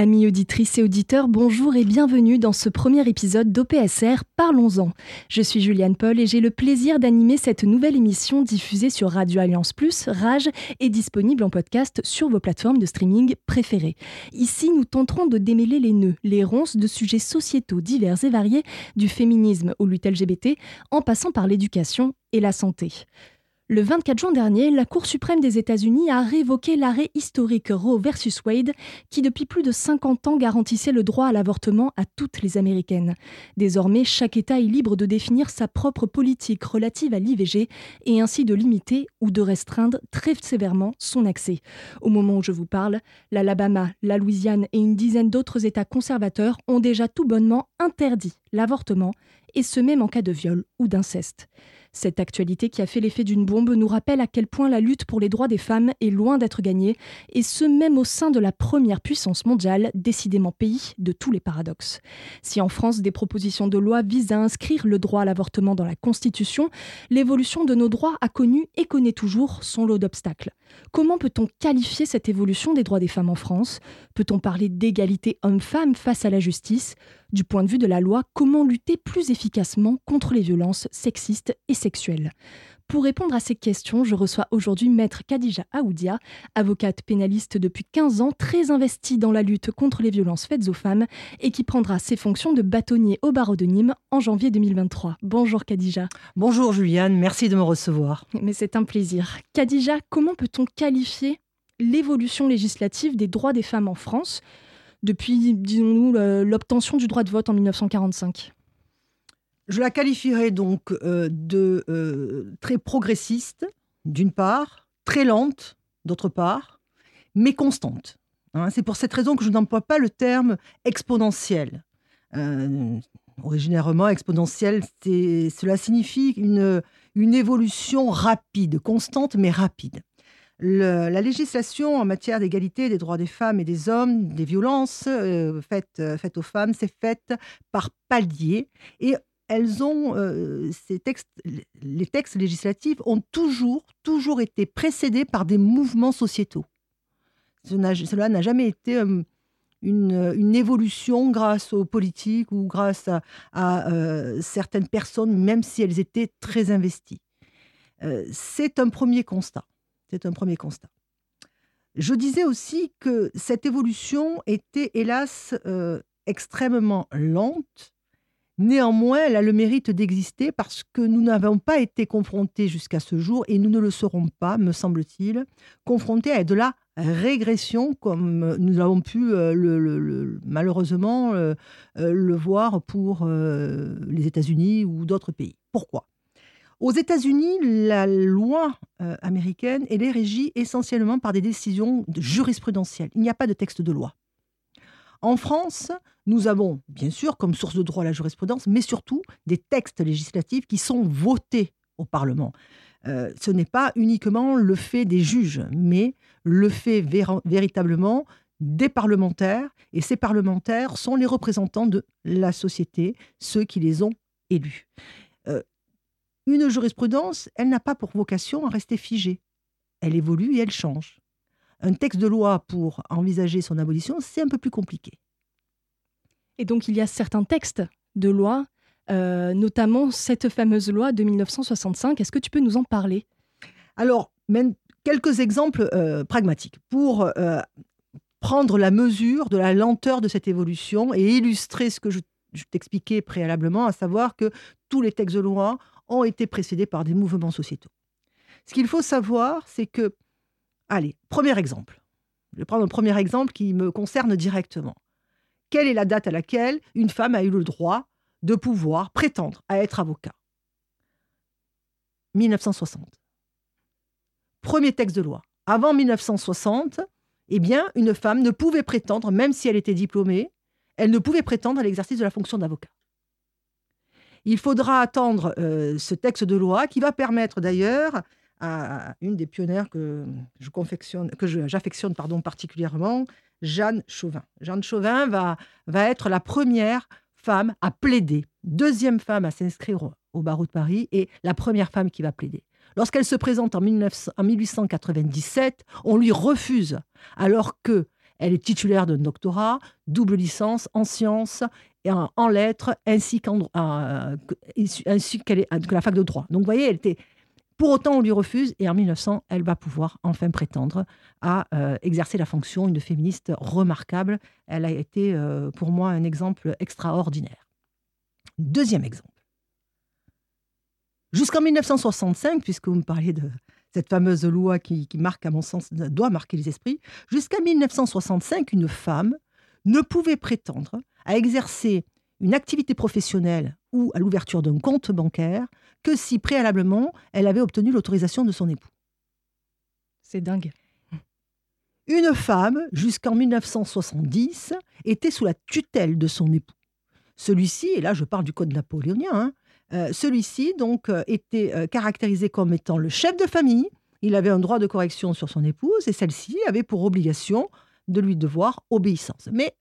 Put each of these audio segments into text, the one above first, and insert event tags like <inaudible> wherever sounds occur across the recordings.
Amis auditrices et auditeurs, bonjour et bienvenue dans ce premier épisode d'OPSR Parlons-en. Je suis Juliane Paul et j'ai le plaisir d'animer cette nouvelle émission diffusée sur Radio Alliance Plus, Rage, et disponible en podcast sur vos plateformes de streaming préférées. Ici, nous tenterons de démêler les nœuds, les ronces de sujets sociétaux divers et variés, du féminisme aux luttes LGBT, en passant par l'éducation et la santé. Le 24 juin dernier, la Cour suprême des États-Unis a révoqué l'arrêt historique Roe versus Wade qui depuis plus de 50 ans garantissait le droit à l'avortement à toutes les Américaines. Désormais, chaque État est libre de définir sa propre politique relative à l'IVG et ainsi de limiter ou de restreindre très sévèrement son accès. Au moment où je vous parle, l'Alabama, la Louisiane et une dizaine d'autres États conservateurs ont déjà tout bonnement interdit l'avortement et ce même en cas de viol ou d'inceste. Cette actualité qui a fait l'effet d'une bombe nous rappelle à quel point la lutte pour les droits des femmes est loin d'être gagnée, et ce même au sein de la première puissance mondiale, décidément pays de tous les paradoxes. Si en France des propositions de loi visent à inscrire le droit à l'avortement dans la Constitution, l'évolution de nos droits a connu et connaît toujours son lot d'obstacles. Comment peut-on qualifier cette évolution des droits des femmes en France? Peut-on parler d'égalité homme-femme face à la justice? Du point de vue de la loi, comment lutter plus efficacement contre les violences sexistes et sexuelles? Pour répondre à ces questions, je reçois aujourd'hui Maître Khadija Aoudia, avocate pénaliste depuis 15 ans, très investie dans la lutte contre les violences faites aux femmes et qui prendra ses fonctions de bâtonnier au barreau de Nîmes en janvier 2023. Bonjour Khadija. Bonjour Juliane, merci de me recevoir. Mais c'est un plaisir. Khadija, comment peut-on qualifier l'évolution législative des droits des femmes en France? Depuis, disons-nous, l'obtention du droit de vote en 1945 je la qualifierais donc euh, de euh, très progressiste, d'une part, très lente, d'autre part, mais constante. Hein. c'est pour cette raison que je n'emploie pas le terme exponentiel. Euh, originairement, exponentiel, cela signifie une, une évolution rapide, constante mais rapide. La législation en matière d'égalité des droits des femmes et des hommes, des violences faites, faites, aux femmes, c'est faite par paliers et elles ont, euh, ces textes, les textes législatifs ont toujours, toujours été précédés par des mouvements sociétaux. Cela n'a jamais été euh, une, évolution grâce aux politiques ou grâce à, euh, certaines personnes, même si elles étaient très investies. c'est un premier constat. C'est un premier constat. Je disais aussi que cette évolution était, hélas, extrêmement lente Néanmoins, elle a le mérite d'exister parce que nous n'avons pas été confrontés jusqu'à ce jour, et nous ne le serons pas, me semble-t-il, confrontés à de la régression comme nous avons pu euh, malheureusement euh, euh, le voir pour les États-Unis ou d'autres pays. Pourquoi? Aux États-Unis, la loi américaine est régie essentiellement par des décisions jurisprudentielles. Il n'y a pas de texte de loi. En France, nous avons, bien sûr, comme source de droit la jurisprudence, mais surtout des textes législatifs qui sont votés au Parlement. Euh, ce n'est pas uniquement le fait des juges, mais le fait véritablement des parlementaires, et ces parlementaires sont les représentants de la société, ceux qui les ont élus. Une jurisprudence, elle n'a pas pour vocation à rester figée. Elle évolue et elle change un texte de loi pour envisager son abolition, c'est un peu plus compliqué. Et donc il y a certains textes de loi, euh, notamment cette fameuse loi de 1965. Est-ce que tu peux nous en parler? Alors, même quelques exemples euh, pragmatiques pour euh, prendre la mesure de la lenteur de cette évolution et illustrer ce que je, je t'expliquais préalablement, à savoir que tous les textes de loi ont été précédés par des mouvements sociétaux. Ce qu'il faut savoir, c'est que Allez, premier exemple. Je vais prendre un premier exemple qui me concerne directement. Quelle est la date à laquelle une femme a eu le droit de pouvoir prétendre à être avocat? 1960. Premier texte de loi. Avant 1960, eh bien, une femme ne pouvait prétendre, même si elle était diplômée, elle ne pouvait prétendre à l'exercice de la fonction d'avocat. Il faudra attendre euh, ce texte de loi qui va permettre d'ailleurs à une des pionnières que je confectionne, que j'affectionne pardon particulièrement, Jeanne Chauvin. Jeanne Chauvin va, va être la première femme à plaider, deuxième femme à s'inscrire au barreau de Paris et la première femme qui va plaider. Lorsqu'elle se présente en, 1897, on lui refuse, alors que elle est titulaire d'un doctorat, double licence en sciences en, lettres, ainsi, qu'en, euh, que la fac de droit. Donc, vous voyez, elle était. Pour autant, on lui refuse et en 1900, elle va pouvoir enfin prétendre à euh, exercer la fonction, une féministe remarquable. Elle a été, euh, pour moi, un exemple extraordinaire. Deuxième exemple. Jusqu'en 1965, puisque vous me parliez de cette fameuse loi qui, marque, à mon sens, doit marquer les esprits, jusqu'à 1965, une femme ne pouvait prétendre à exercer une activité professionnelle ou à l'ouverture d'un compte bancaire que si préalablement elle avait obtenu l'autorisation de son époux. C'est dingue. Une femme, jusqu'en 1970, était sous la tutelle de son époux. Celui-ci, et là je parle du code napoléonien, hein, euh, celui-ci donc euh, était euh, caractérisé comme étant le chef de famille. Il avait un droit de correction sur son épouse et celle-ci avait pour obligation de lui devoir obéissance. Mais,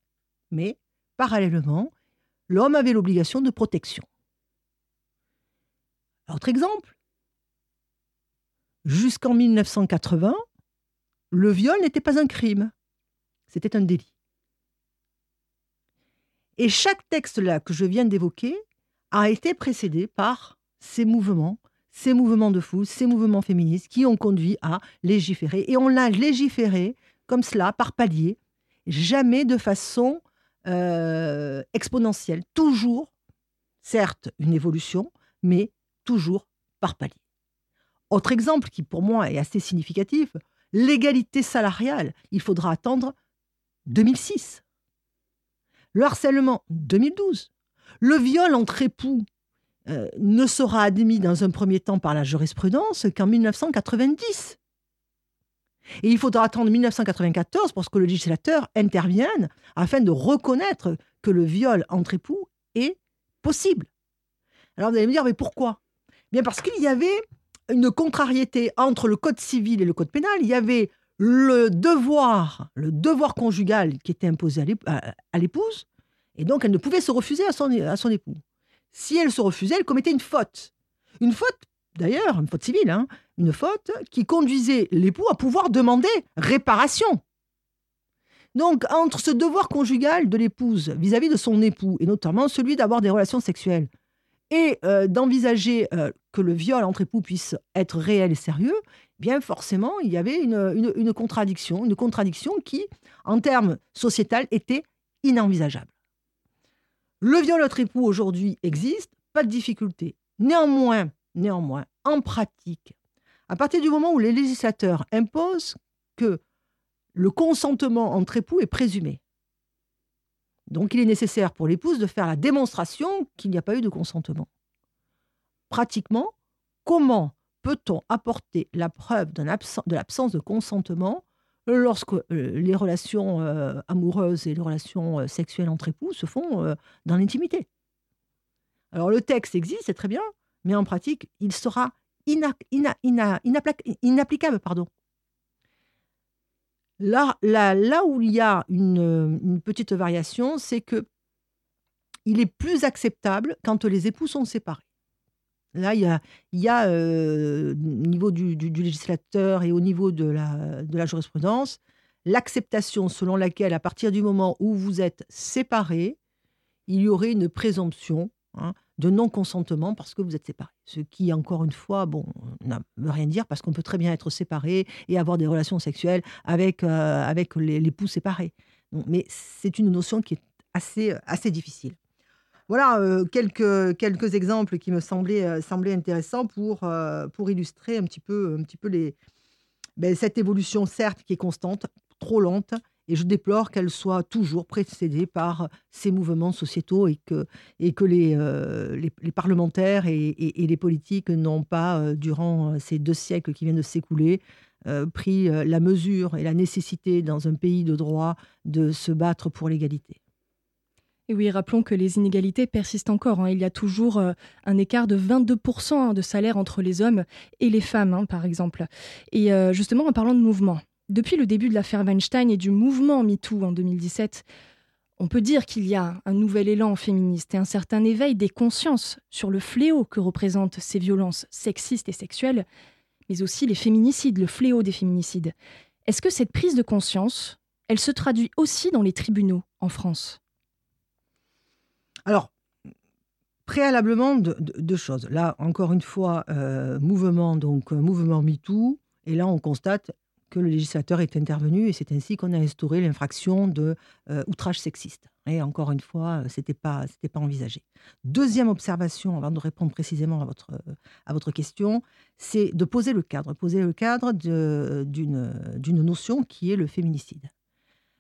mais parallèlement, l'homme avait l'obligation de protection. Autre exemple, jusqu'en 1980, le viol n'était pas un crime, c'était un délit. Et chaque texte là que je viens d'évoquer a été précédé par ces mouvements, ces mouvements de fous, ces mouvements féministes qui ont conduit à légiférer. Et on l'a légiféré comme cela, par palier, jamais de façon euh, exponentielle. Toujours, certes, une évolution, mais toujours par palier. Autre exemple qui pour moi est assez significatif, l'égalité salariale. Il faudra attendre 2006. Le harcèlement, 2012. Le viol entre époux euh, ne sera admis dans un premier temps par la jurisprudence qu'en 1990. Et il faudra attendre 1994 pour que le législateur intervienne afin de reconnaître que le viol entre époux est possible. Alors vous allez me dire, mais pourquoi? Bien parce qu'il y avait une contrariété entre le code civil et le code pénal. Il y avait le devoir, le devoir conjugal qui était imposé à l'épouse, et donc, elle ne pouvait se refuser à son époux. Si elle se refusait, elle commettait une faute. Une faute, d'ailleurs, une faute civile, hein, une faute qui conduisait l'époux à pouvoir demander réparation. Donc, entre ce devoir conjugal de l'épouse vis-à-vis de son époux, et notamment celui d'avoir des relations sexuelles, et euh, d'envisager euh, que le viol entre époux puisse être réel et sérieux, eh bien forcément, il y avait une, une contradiction, une contradiction qui, en termes sociétal, était inenvisageable. Le viol entre époux aujourd'hui existe, pas de difficulté. Néanmoins, néanmoins, en pratique, à partir du moment où les législateurs imposent que le consentement entre époux est présumé, donc il est nécessaire pour l'épouse de faire la démonstration qu'il n'y a pas eu de consentement. Pratiquement, comment peut-on apporter la preuve de l'absence de consentement lorsque euh, les relations euh, amoureuses et les relations euh, sexuelles entre époux se font dans l'intimité? Alors le texte existe, c'est très bien, mais en pratique, il sera inapplicable. Pardon. Là, là, là, où il y a une, petite variation, c'est que il est plus acceptable quand les époux sont séparés. Là, il y a, il y a euh, au niveau du, législateur et au niveau de la, de la jurisprudence, l'acceptation selon laquelle, à partir du moment où vous êtes séparés, il y aurait une présomption hein, de non-consentement parce que vous êtes séparés. Ce qui, encore une fois, bon, ne veut rien dire parce qu'on peut très bien être séparé et avoir des relations sexuelles avec, euh, avec l'époux séparé. mais c'est une notion qui est assez, assez difficile. Voilà euh, quelques, quelques exemples qui me semblaient, euh, semblaient intéressants pour, euh, pour illustrer un petit peu, un petit peu les, ben, cette évolution, certes, qui est constante, trop lente, et je déplore qu'elle soit toujours précédée par ces mouvements sociétaux et que, que les, parlementaires et, les politiques n'ont pas, durant ces deux siècles qui viennent de s'écouler, pris la mesure et la nécessité dans un pays de droit de se battre pour l'égalité. Et oui, rappelons que les inégalités persistent encore. Hein. Il y a toujours euh, un écart de 22% hein, de salaire entre les hommes et les femmes, hein, par exemple. Et euh, justement, en parlant de mouvement, depuis le début de l'affaire Weinstein et du mouvement MeToo en 2017, on peut dire qu'il y a un nouvel élan féministe et un certain éveil des consciences sur le fléau que représentent ces violences sexistes et sexuelles, mais aussi les féminicides, le fléau des féminicides. Est-ce que cette prise de conscience, elle se traduit aussi dans les tribunaux en France? Alors, préalablement, deux choses. Là, encore une fois, euh, mouvement, donc euh, mouvement MeToo. Et là, on constate que le législateur est intervenu et c'est ainsi qu'on a instauré l'infraction de euh, outrage sexiste. Et encore une fois, ce n'était pas, pas envisagé. Deuxième observation, avant de répondre précisément à votre, à votre question, c'est de poser le cadre, poser le cadre d'une notion qui est le féminicide.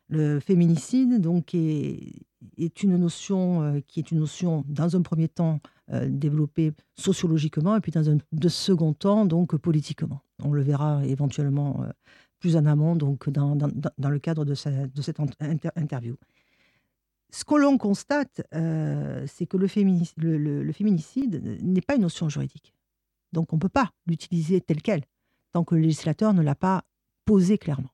Le féminicide, donc, est, est une notion euh, qui est une notion, dans un premier temps, euh, développée sociologiquement, et puis dans un de second temps, donc politiquement. On le verra éventuellement euh, plus en amont, donc dans, le cadre de, cette interview. Ce que l'on constate, c'est que le féminicide n'est pas une notion juridique. Donc on ne peut pas l'utiliser tel quel, tant que le législateur ne l'a pas posé clairement.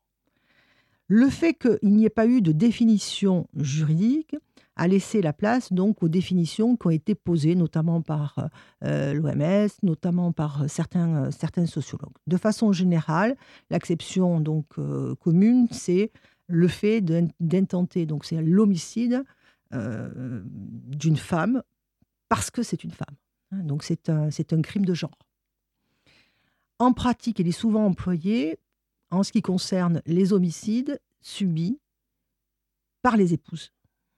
Le fait qu'il n'y ait pas eu de définition juridique a laissé la place donc aux définitions qui ont été posées notamment par euh, l'OMS, notamment par certains, euh, sociologues. De façon générale, l'acception donc euh, commune, c'est le fait d'intenter, donc c'est l'homicide d'une femme parce que c'est une femme. Hein. donc c'est un, un crime de genre. En pratique, il est souvent employé en ce qui concerne les homicides subis par les épouses.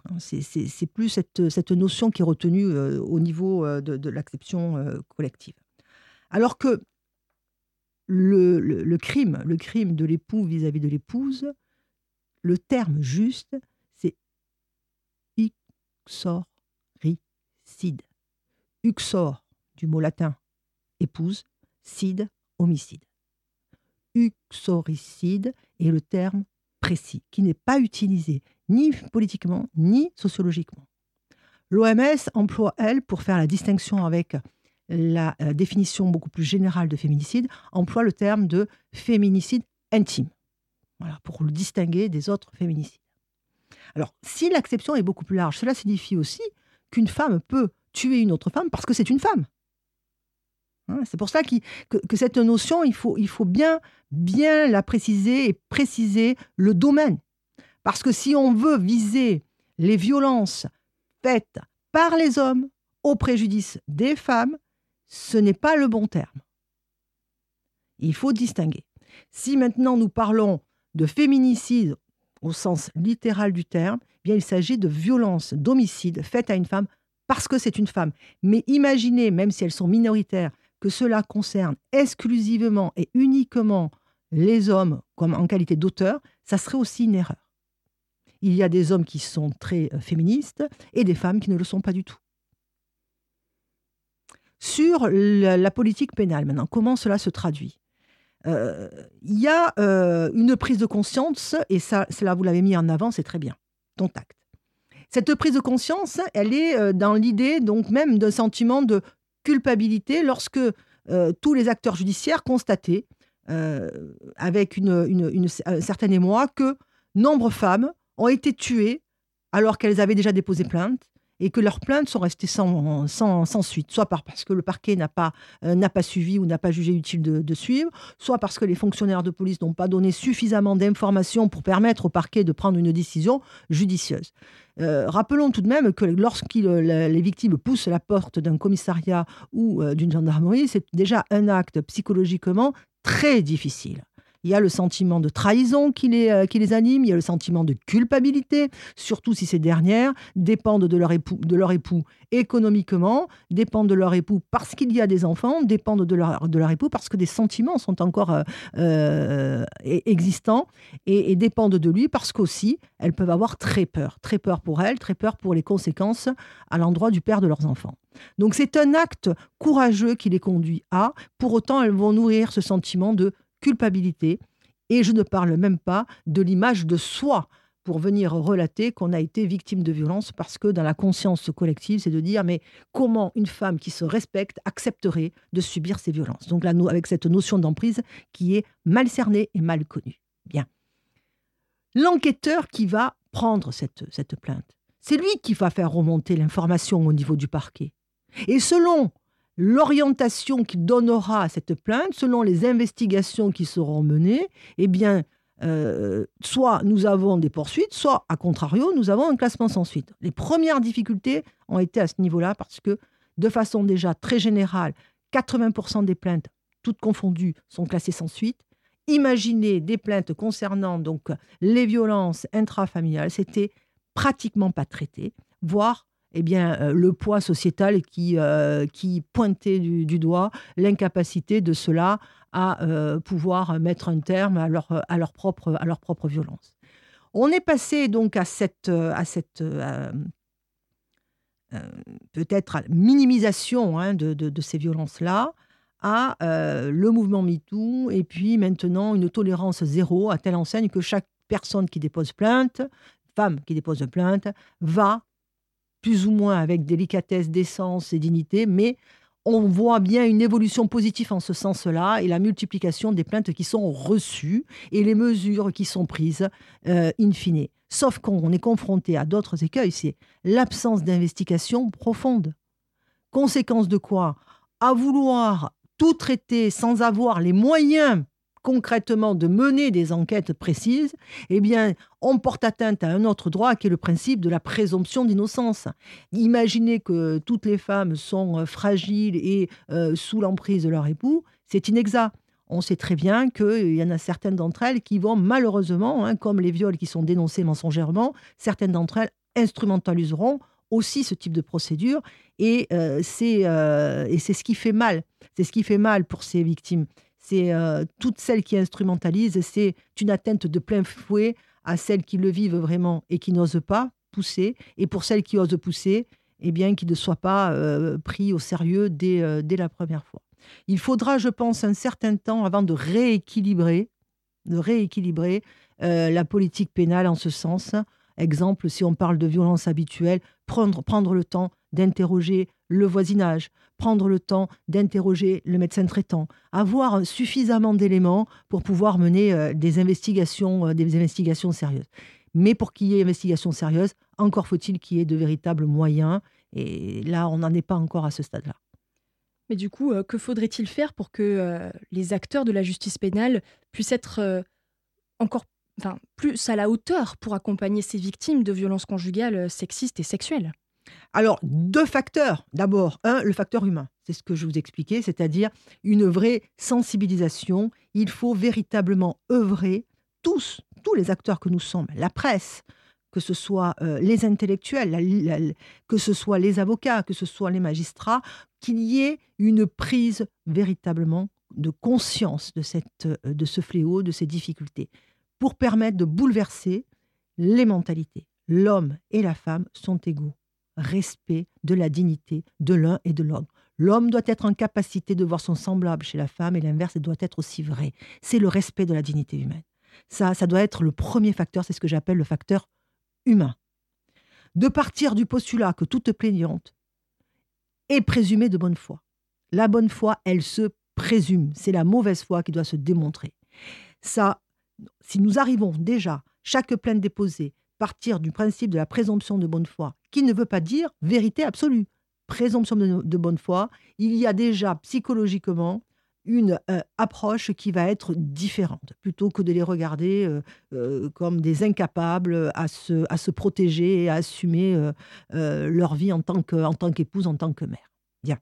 Hein, c'est plus cette, notion qui est retenue euh, au niveau euh, de, l'acception euh, collective. Alors que le, le, crime, le crime de l'époux vis-à-vis de l'épouse, le terme juste, c'est uxoricide. Uxor, du mot latin épouse, cide, homicide uxoricide est le terme précis, qui n'est pas utilisé ni politiquement ni sociologiquement. L'OMS emploie, elle, pour faire la distinction avec la euh, définition beaucoup plus générale de féminicide, emploie le terme de féminicide intime, voilà, pour le distinguer des autres féminicides. Alors, si l'acception est beaucoup plus large, cela signifie aussi qu'une femme peut tuer une autre femme parce que c'est une femme. Hein, c'est pour ça que, cette notion, il faut, bien, la préciser et préciser le domaine. Parce que si on veut viser les violences faites par les hommes au préjudice des femmes, ce n'est pas le bon terme. Il faut distinguer. Si maintenant nous parlons de féminicide au sens littéral du terme, eh bien il s'agit de violences, d'homicide faites à une femme parce que c'est une femme. Mais imaginez, même si elles sont minoritaires, que cela concerne exclusivement et uniquement les hommes comme en qualité d'auteur, ça serait aussi une erreur. Il y a des hommes qui sont très euh, féministes et des femmes qui ne le sont pas du tout. Sur la, politique pénale, maintenant, comment cela se traduit? Euh, Il y a euh, une prise de conscience, et cela vous l'avez mis en avant, c'est très bien, ton tact. Cette prise de conscience, elle est dans l'idée donc même d'un sentiment de culpabilité lorsque euh, tous les acteurs judiciaires constataient, euh, avec une, une, un certain émoi, que nombre de femmes ont été tuées alors qu'elles avaient déjà déposé plainte et que leurs plaintes sont restées sans, suite, soit parce que le parquet n'a pas, euh, n'a pas suivi ou n'a pas jugé utile de, suivre, soit parce que les fonctionnaires de police n'ont pas donné suffisamment d'informations pour permettre au parquet de prendre une décision judicieuse. Euh, rappelons tout de même que lorsque les victimes poussent la porte d'un commissariat ou euh, d'une gendarmerie, c'est déjà un acte psychologiquement très difficile. Il y a le sentiment de trahison qui les, euh, qui les anime, il y a le sentiment de culpabilité, surtout si ces dernières dépendent de leur époux, de leur époux économiquement, dépendent de leur époux parce qu'il y a des enfants, dépendent de leur, de leur époux parce que des sentiments sont encore euh, euh, e-, existants et, et, dépendent de lui parce qu'aussi elles peuvent avoir très peur, très peur pour elles, très peur pour les conséquences à l'endroit du père de leurs enfants. Donc c'est un acte courageux qui les conduit à, pour autant elles vont nourrir ce sentiment de culpabilité. Et je ne parle même pas de l'image de soi pour venir relater qu'on a été victime de violence parce que dans la conscience collective, c'est de dire mais comment une femme qui se respecte accepterait de subir ces violences? Donc là, avec cette notion d'emprise qui est mal cernée et mal connue. Bien. L'enquêteur qui va prendre cette, cette plainte, c'est lui qui va faire remonter l'information au niveau du parquet. Et selon l'orientation qu'il donnera à cette plainte, selon les investigations qui seront menées, eh bien, euh, soit nous avons des poursuites, soit, à contrario, nous avons un classement sans suite. Les premières difficultés ont été à ce niveau-là parce que, de façon déjà très générale, 80% des plaintes, toutes confondues, sont classées sans suite. Imaginez des plaintes concernant donc les violences intrafamiliales, c'était pratiquement pas traité, voire eh bien, euh, le poids sociétal qui, euh, qui pointait du, doigt l'incapacité de cela à euh, pouvoir mettre un terme à leur, à leur, propre, à leur propre violence. On est passé donc à cette, à cette peut-être minimisation hein, de, de, ces violences-là, à le mouvement MeToo, et puis maintenant une tolérance zéro à telle enseigne que chaque personne qui dépose plainte, femme qui dépose plainte, va plus ou moins avec délicatesse, décence et dignité, mais on voit bien une évolution positive en ce sens-là et la multiplication des plaintes qui sont reçues et les mesures qui sont prises euh, in fine. Sauf qu'on est confronté à d'autres écueils, c'est l'absence d'investigation profonde. Conséquence de quoi? À vouloir tout traiter sans avoir les moyens concrètement de mener des enquêtes précises, eh bien, on porte atteinte à un autre droit qui est le principe de la présomption d'innocence. Imaginez que toutes les femmes sont euh, fragiles et euh, sous l'emprise de leur époux, c'est inexact. On sait très bien qu'il y en a certaines d'entre elles qui vont malheureusement, hein, comme les viols qui sont dénoncés mensongèrement, certaines d'entre elles instrumentaliseront aussi ce type de procédure et euh, c'est ce qui fait mal. C'est ce qui fait mal pour ces victimes c'est euh, toutes celles qui instrumentalisent, c'est une atteinte de plein fouet à celles qui le vivent vraiment et qui n'osent pas pousser, et pour celles qui osent pousser, eh bien, qui ne soient pas euh, pris au sérieux dès, euh, dès, la première fois. Il faudra, je pense, un certain temps avant de rééquilibrer, de rééquilibrer la politique pénale en ce sens. Exemple, si on parle de violence habituelle, prendre, prendre le temps d'interroger le voisinage, prendre le temps d'interroger le médecin traitant, avoir suffisamment d'éléments pour pouvoir mener euh, des investigations, euh, des investigations sérieuses. Mais pour qu'il y ait investigation sérieuse, encore faut-il qu'il y ait de véritables moyens. Et là, on n'en est pas encore à ce stade-là. Mais du coup, euh, que faudrait-il faire pour que les acteurs de la justice pénale puissent être encore enfin, plus à la hauteur pour accompagner ces victimes de violences conjugales sexistes et sexuelles? Alors, deux facteurs. D'abord, un, le facteur humain. C'est ce que je vous expliquais, c'est-à-dire une vraie sensibilisation. Il faut véritablement œuvrer, tous, tous les acteurs que nous sommes, la presse, que ce soit euh, les intellectuels, que ce soit les avocats, que ce soit les magistrats, qu'il y ait une prise véritablement de conscience de, cette, euh, de ce fléau, de ces difficultés, pour permettre de bouleverser les mentalités. L'homme et la femme sont égaux respect de la dignité de l'un et de l'autre. L'homme doit être en capacité de voir son semblable chez la femme et l'inverse doit être aussi vrai. C'est le respect de la dignité humaine. Ça, ça doit être le premier facteur, c'est ce que j'appelle le facteur humain. De partir du postulat que toute plaignante est présumée de bonne foi. La bonne foi, elle se présume. C'est la mauvaise foi qui doit se démontrer. Ça, si nous arrivons déjà, chaque plainte déposée, partir du principe de la présomption de bonne foi, qui ne veut pas dire vérité absolue. Présomption de, bonne foi, il y a déjà psychologiquement une euh, approche qui va être différente, plutôt que de les regarder euh, euh, comme des incapables à se, à se protéger et à assumer leur vie en tant qu'épouse, en tant que mère. Bien.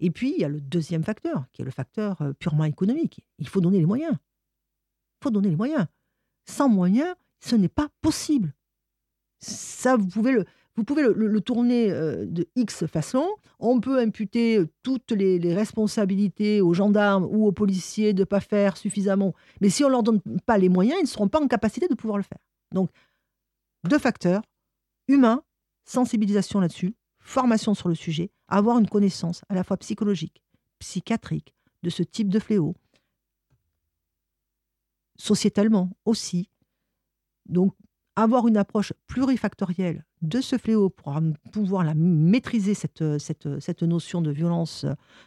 Et puis, il y a le deuxième facteur, qui est le facteur purement économique. Il faut donner les moyens. Il faut donner les moyens. Sans moyens, ce n'est pas possible ça, vous pouvez le, vous pouvez le, tourner euh, de X façon. On peut imputer euh, toutes les, responsabilités aux gendarmes ou aux policiers de ne pas faire suffisamment. Mais si on ne leur donne pas les moyens, ils ne seront pas en capacité de pouvoir le faire. Donc, deux facteurs, humain, sensibilisation là-dessus, formation sur le sujet, avoir une connaissance à la fois psychologique, psychiatrique de ce type de fléau, sociétalement aussi. Donc, avoir une approche plurifactorielle de ce fléau pour pouvoir la maîtriser, cette, cette, cette notion de violence,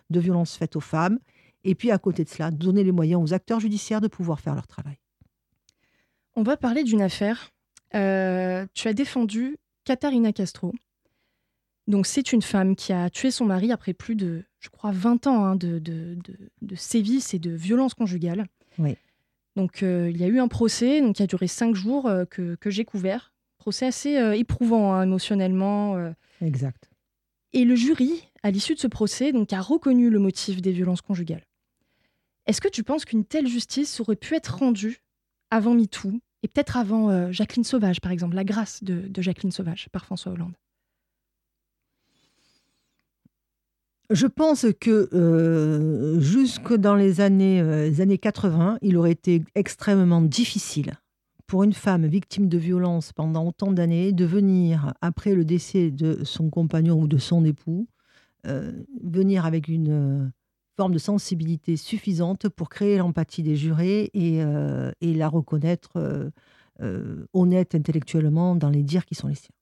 de violence faite aux femmes. Et puis à côté de cela, donner les moyens aux acteurs judiciaires de pouvoir faire leur travail. On va parler d'une affaire. Euh, tu as défendu Katharina Castro. Donc c'est une femme qui a tué son mari après plus de, je crois, 20 ans hein, de, de, de, sévices et de violences conjugales. Oui. Donc euh, il y a eu un procès donc, qui a duré cinq jours euh, que, que j'ai couvert. Procès assez euh, éprouvant hein, émotionnellement. Exact. Et le jury, à l'issue de ce procès, donc, a reconnu le motif des violences conjugales. Est-ce que tu penses qu'une telle justice aurait pu être rendue avant MeToo et peut-être avant Jacqueline Sauvage, par exemple, la grâce de, de Jacqueline Sauvage par François Hollande? Je pense que euh, jusque dans les années, euh, années 80, il aurait été extrêmement difficile pour une femme victime de violence pendant autant d'années de venir, après le décès de son compagnon ou de son époux, euh, venir avec une forme de sensibilité suffisante pour créer l'empathie des jurés et, et la reconnaître honnête intellectuellement dans les dires qui sont les siens.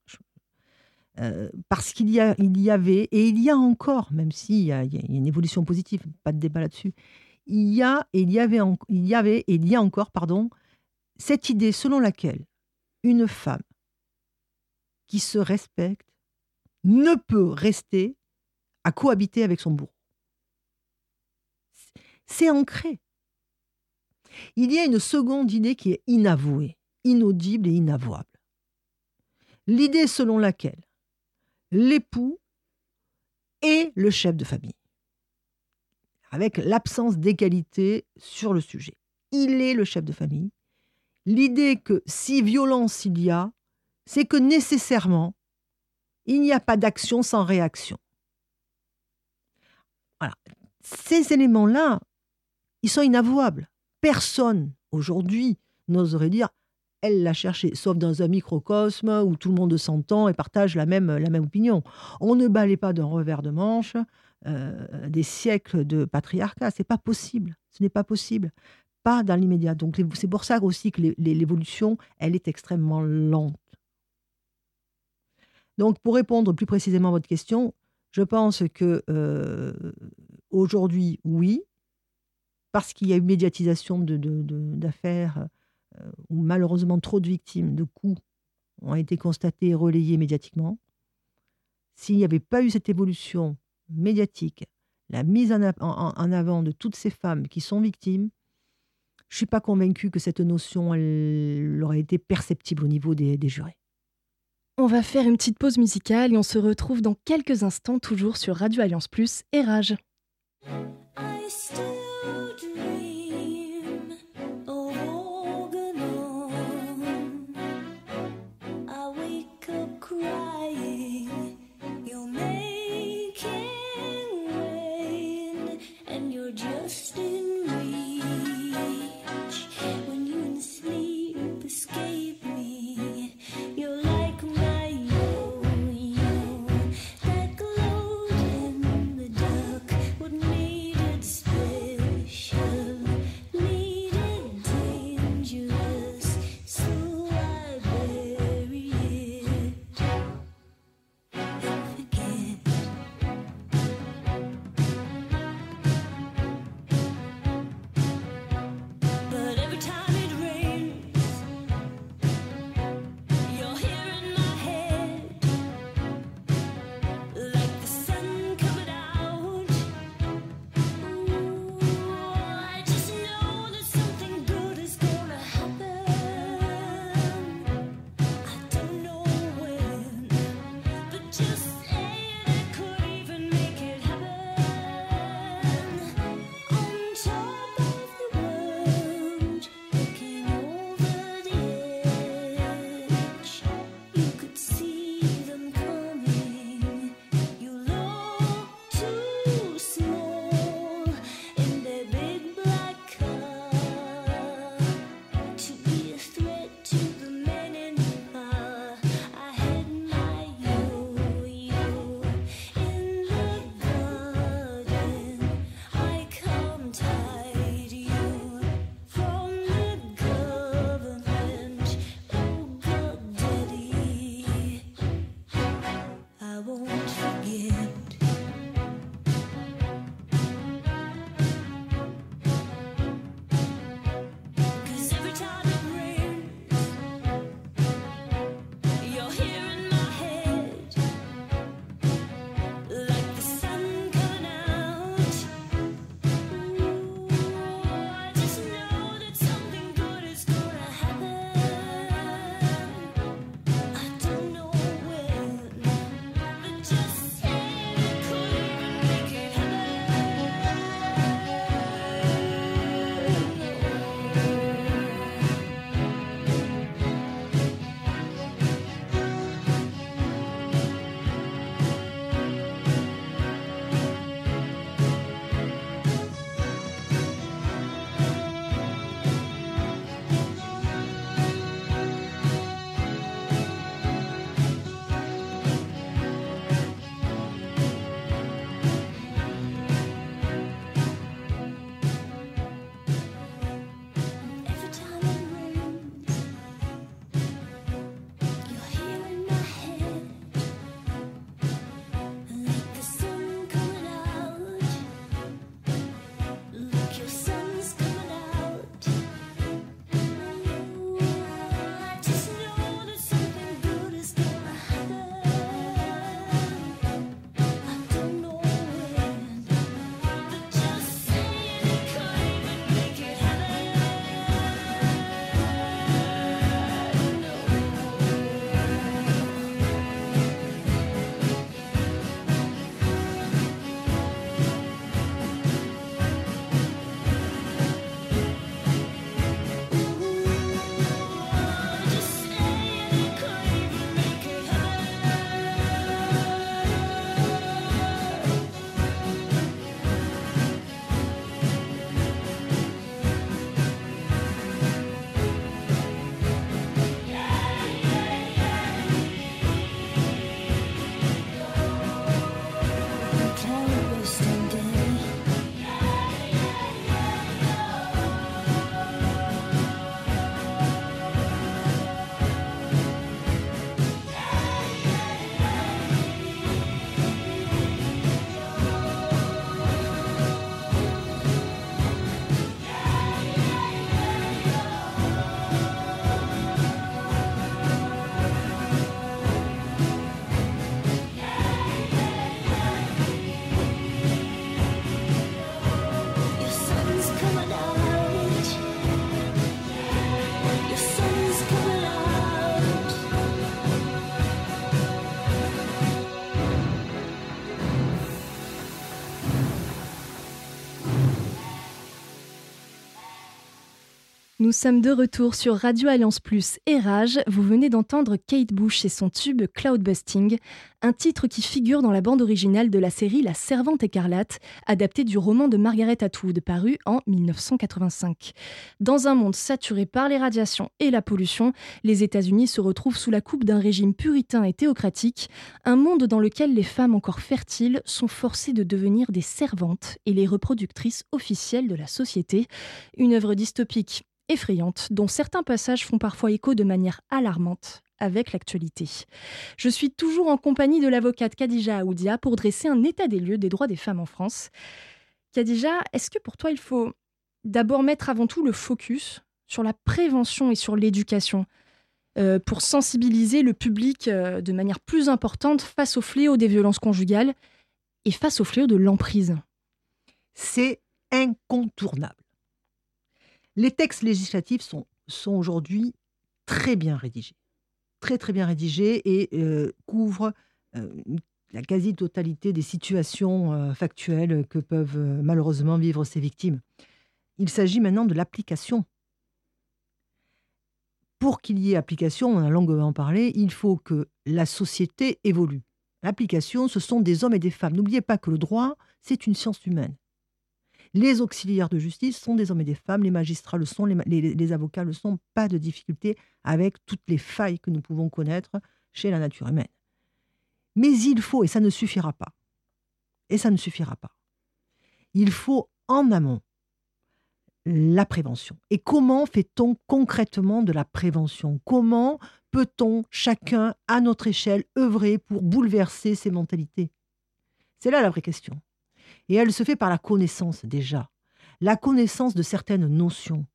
Euh, parce qu'il y, avait, et il y a encore, même s'il y, a, une évolution positive, pas de débat là-dessus, il y a, avait, il y et il y a encore, pardon, cette idée selon laquelle une femme qui se respecte ne peut rester à cohabiter avec son bourreau. C'est ancré. Il y a une seconde idée qui est inavouée, inaudible et inavouable. L'idée selon laquelle l'époux et le chef de famille, avec l'absence d'égalité sur le sujet. Il est le chef de famille. L'idée que si violence il y a, c'est que nécessairement, il n'y a pas d'action sans réaction. Voilà. Ces éléments-là, ils sont inavouables. Personne aujourd'hui n'oserait dire elle l'a cherché, sauf dans un microcosme où tout le monde s'entend et partage la même, la même opinion. On ne balaye pas d'un revers de manche euh, des siècles de patriarcat. C'est pas possible. Ce n'est pas possible. Pas dans l'immédiat. Donc c'est pour ça aussi que l'évolution, elle est extrêmement lente. Donc pour répondre plus précisément à votre question, je pense que euh, aujourd'hui, oui, parce qu'il y a une médiatisation d'affaires. Où malheureusement trop de victimes de coups ont été constatées et relayées médiatiquement, s'il n'y avait pas eu cette évolution médiatique, la mise en, avant de toutes ces femmes qui sont victimes, je ne suis pas convaincue que cette notion elle, aurait été perceptible au niveau des, des jurés. On va faire une petite pause musicale et on se retrouve dans quelques instants toujours sur Radio Alliance Plus et Rage. Nous sommes de retour sur Radio Alliance Plus et Rage. Vous venez d'entendre Kate Bush et son tube Cloudbusting, un titre qui figure dans la bande originale de la série La Servante écarlate, adaptée du roman de Margaret Atwood, paru en 1985. Dans un monde saturé par les radiations et la pollution, les États-Unis se retrouvent sous la coupe d'un régime puritain et théocratique, un monde dans lequel les femmes encore fertiles sont forcées de devenir des servantes et les reproductrices officielles de la société. Une œuvre dystopique effrayante, dont certains passages font parfois écho de manière alarmante avec l'actualité. Je suis toujours en compagnie de l'avocate Khadija Aoudia pour dresser un état des lieux des droits des femmes en France. Khadija, est-ce que pour toi il faut d'abord mettre avant tout le focus sur la prévention et sur l'éducation euh, pour sensibiliser le public euh, de manière plus importante face au fléau des violences conjugales et face au fléau de l'emprise? C'est incontournable. Les textes législatifs sont, aujourd'hui très bien rédigés. Très, très bien rédigés et euh, couvrent euh, la quasi-totalité des situations euh, factuelles que peuvent malheureusement vivre ces victimes. Il s'agit maintenant de l'application. Pour qu'il y ait application, on a longuement parlé, il faut que la société évolue. L'application, ce sont des hommes et des femmes. N'oubliez pas que le droit, c'est une science humaine. Les auxiliaires de justice sont des hommes et des femmes, les magistrats le sont, les, avocats le sont, pas de difficulté avec toutes les failles que nous pouvons connaître chez la nature humaine. Mais il faut, et ça ne suffira pas, et ça ne suffira pas, il faut en amont la prévention. Et comment fait-on concrètement de la prévention? Comment peut-on chacun à notre échelle œuvrer pour bouleverser ces mentalités? C'est là la vraie question. Et elle se fait par la connaissance déjà, la connaissance de certaines notions.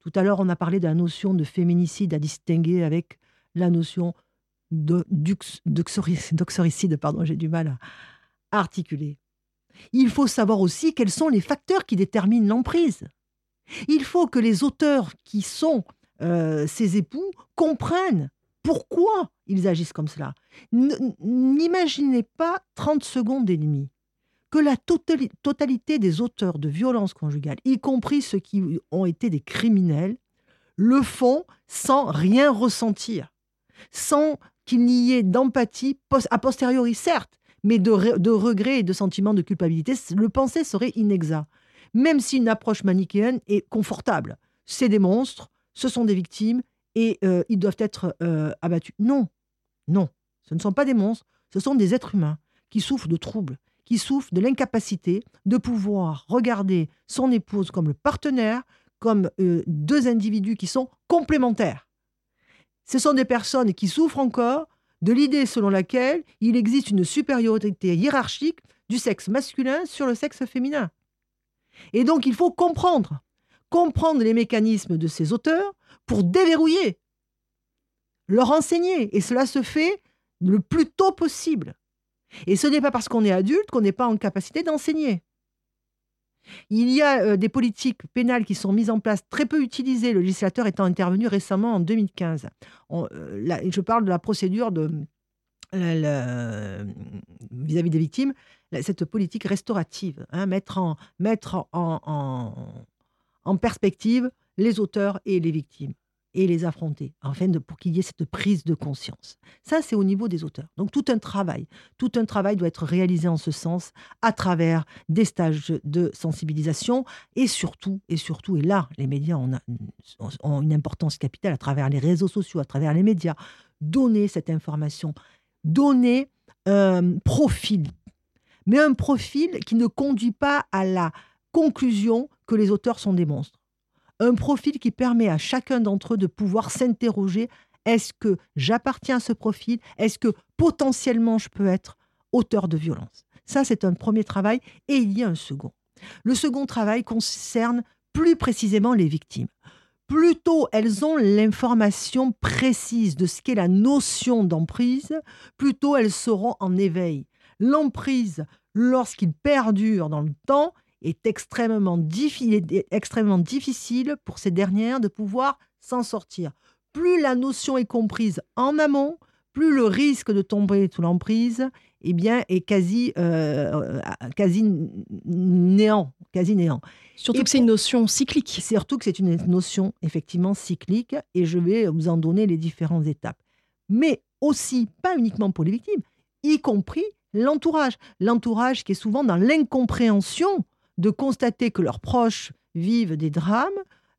Tout à l'heure, on a parlé de la notion de féminicide à distinguer avec la notion d'oxoricide, pardon, j'ai du mal à articuler. Il faut savoir aussi quels sont les facteurs qui déterminent l'emprise. Il faut que les auteurs qui sont euh, ces époux comprennent pourquoi ils agissent comme cela. N'imaginez pas 30 secondes d'ennemi que la totalité des auteurs de violences conjugales, y compris ceux qui ont été des criminels, le font sans rien ressentir, sans qu'il n'y ait d'empathie a posteriori, certes, mais de, de regret et de sentiment de culpabilité. Le penser serait inexact, même si une approche manichéenne est confortable. C'est des monstres, ce sont des victimes et euh, ils doivent être euh, abattus. Non, non, ce ne sont pas des monstres, ce sont des êtres humains qui souffrent de troubles, qui souffre de l'incapacité de pouvoir regarder son épouse comme le partenaire, comme euh, deux individus qui sont complémentaires. Ce sont des personnes qui souffrent encore de l'idée selon laquelle il existe une supériorité hiérarchique du sexe masculin sur le sexe féminin. Et donc il faut comprendre, comprendre les mécanismes de ces auteurs pour déverrouiller, leur enseigner. Et cela se fait le plus tôt possible. Et ce n'est pas parce qu'on est adulte qu'on n'est pas en capacité d'enseigner. Il y a euh, des politiques pénales qui sont mises en place, très peu utilisées, le législateur étant intervenu récemment en 2015. Euh, je parle de la procédure vis-à-vis des victimes, cette politique restaurative, hein, mettre en perspective les auteurs et les victimes et les affronter, enfin de, pour qu'il y ait cette prise de conscience. Ça, c'est au niveau des auteurs. Donc tout un travail, tout un travail doit être réalisé en ce sens à travers des stages de sensibilisation et surtout, et surtout, et là, les médias ont, ont une importance capitale à travers les réseaux sociaux, à travers les médias, donner cette information, donner un profil, mais un profil qui ne conduit pas à la conclusion que les auteurs sont des monstres un profil qui permet à chacun d'entre eux de pouvoir s'interroger est-ce que j'appartiens à ce profil? Est-ce que potentiellement je peux être auteur de violence? Ça, c'est un premier travail et il y a un second. Le second travail concerne plus précisément les victimes. Plus tôt elles ont l'information précise de ce qu'est la notion d'emprise, plus tôt elles seront en éveil. L'emprise, lorsqu'il perdure dans le temps, est extrêmement, extrêmement difficile pour ces dernières de pouvoir s'en sortir. Plus la notion est comprise en amont, plus le risque de tomber sous l'emprise eh bien, est quasi, euh, quasi néant, quasi néant. Surtout Et que c'est une notion cyclique. Surtout que c'est une notion effectivement cyclique et je vais vous en donner les différentes étapes. Mais aussi, pas uniquement pour les victimes, y compris l'entourage. L'entourage qui est souvent dans l'incompréhension de constater que leurs proches vivent des drames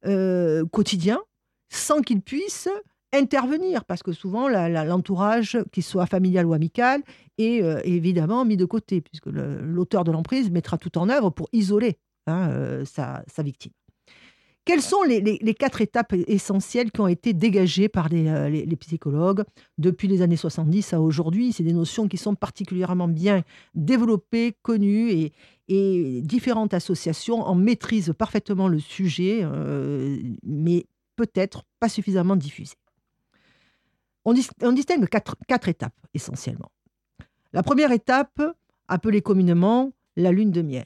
euh, quotidiens sans qu'ils puissent intervenir, parce que souvent l'entourage, qu'il soit familial ou amical, est euh, évidemment mis de côté, puisque l'auteur de l'emprise mettra tout en œuvre pour isoler hein, euh, sa victime. Quelles sont les, quatre étapes essentielles qui ont été dégagées par les, euh, psychologues depuis les années 70 à aujourd'hui? C'est des notions qui sont particulièrement bien développées, connues et, différentes associations en maîtrisent parfaitement le sujet, euh, mais peut-être pas suffisamment diffusées. On, dis- on distingue quatre étapes essentiellement. La première étape, appelée communément la lune de miel.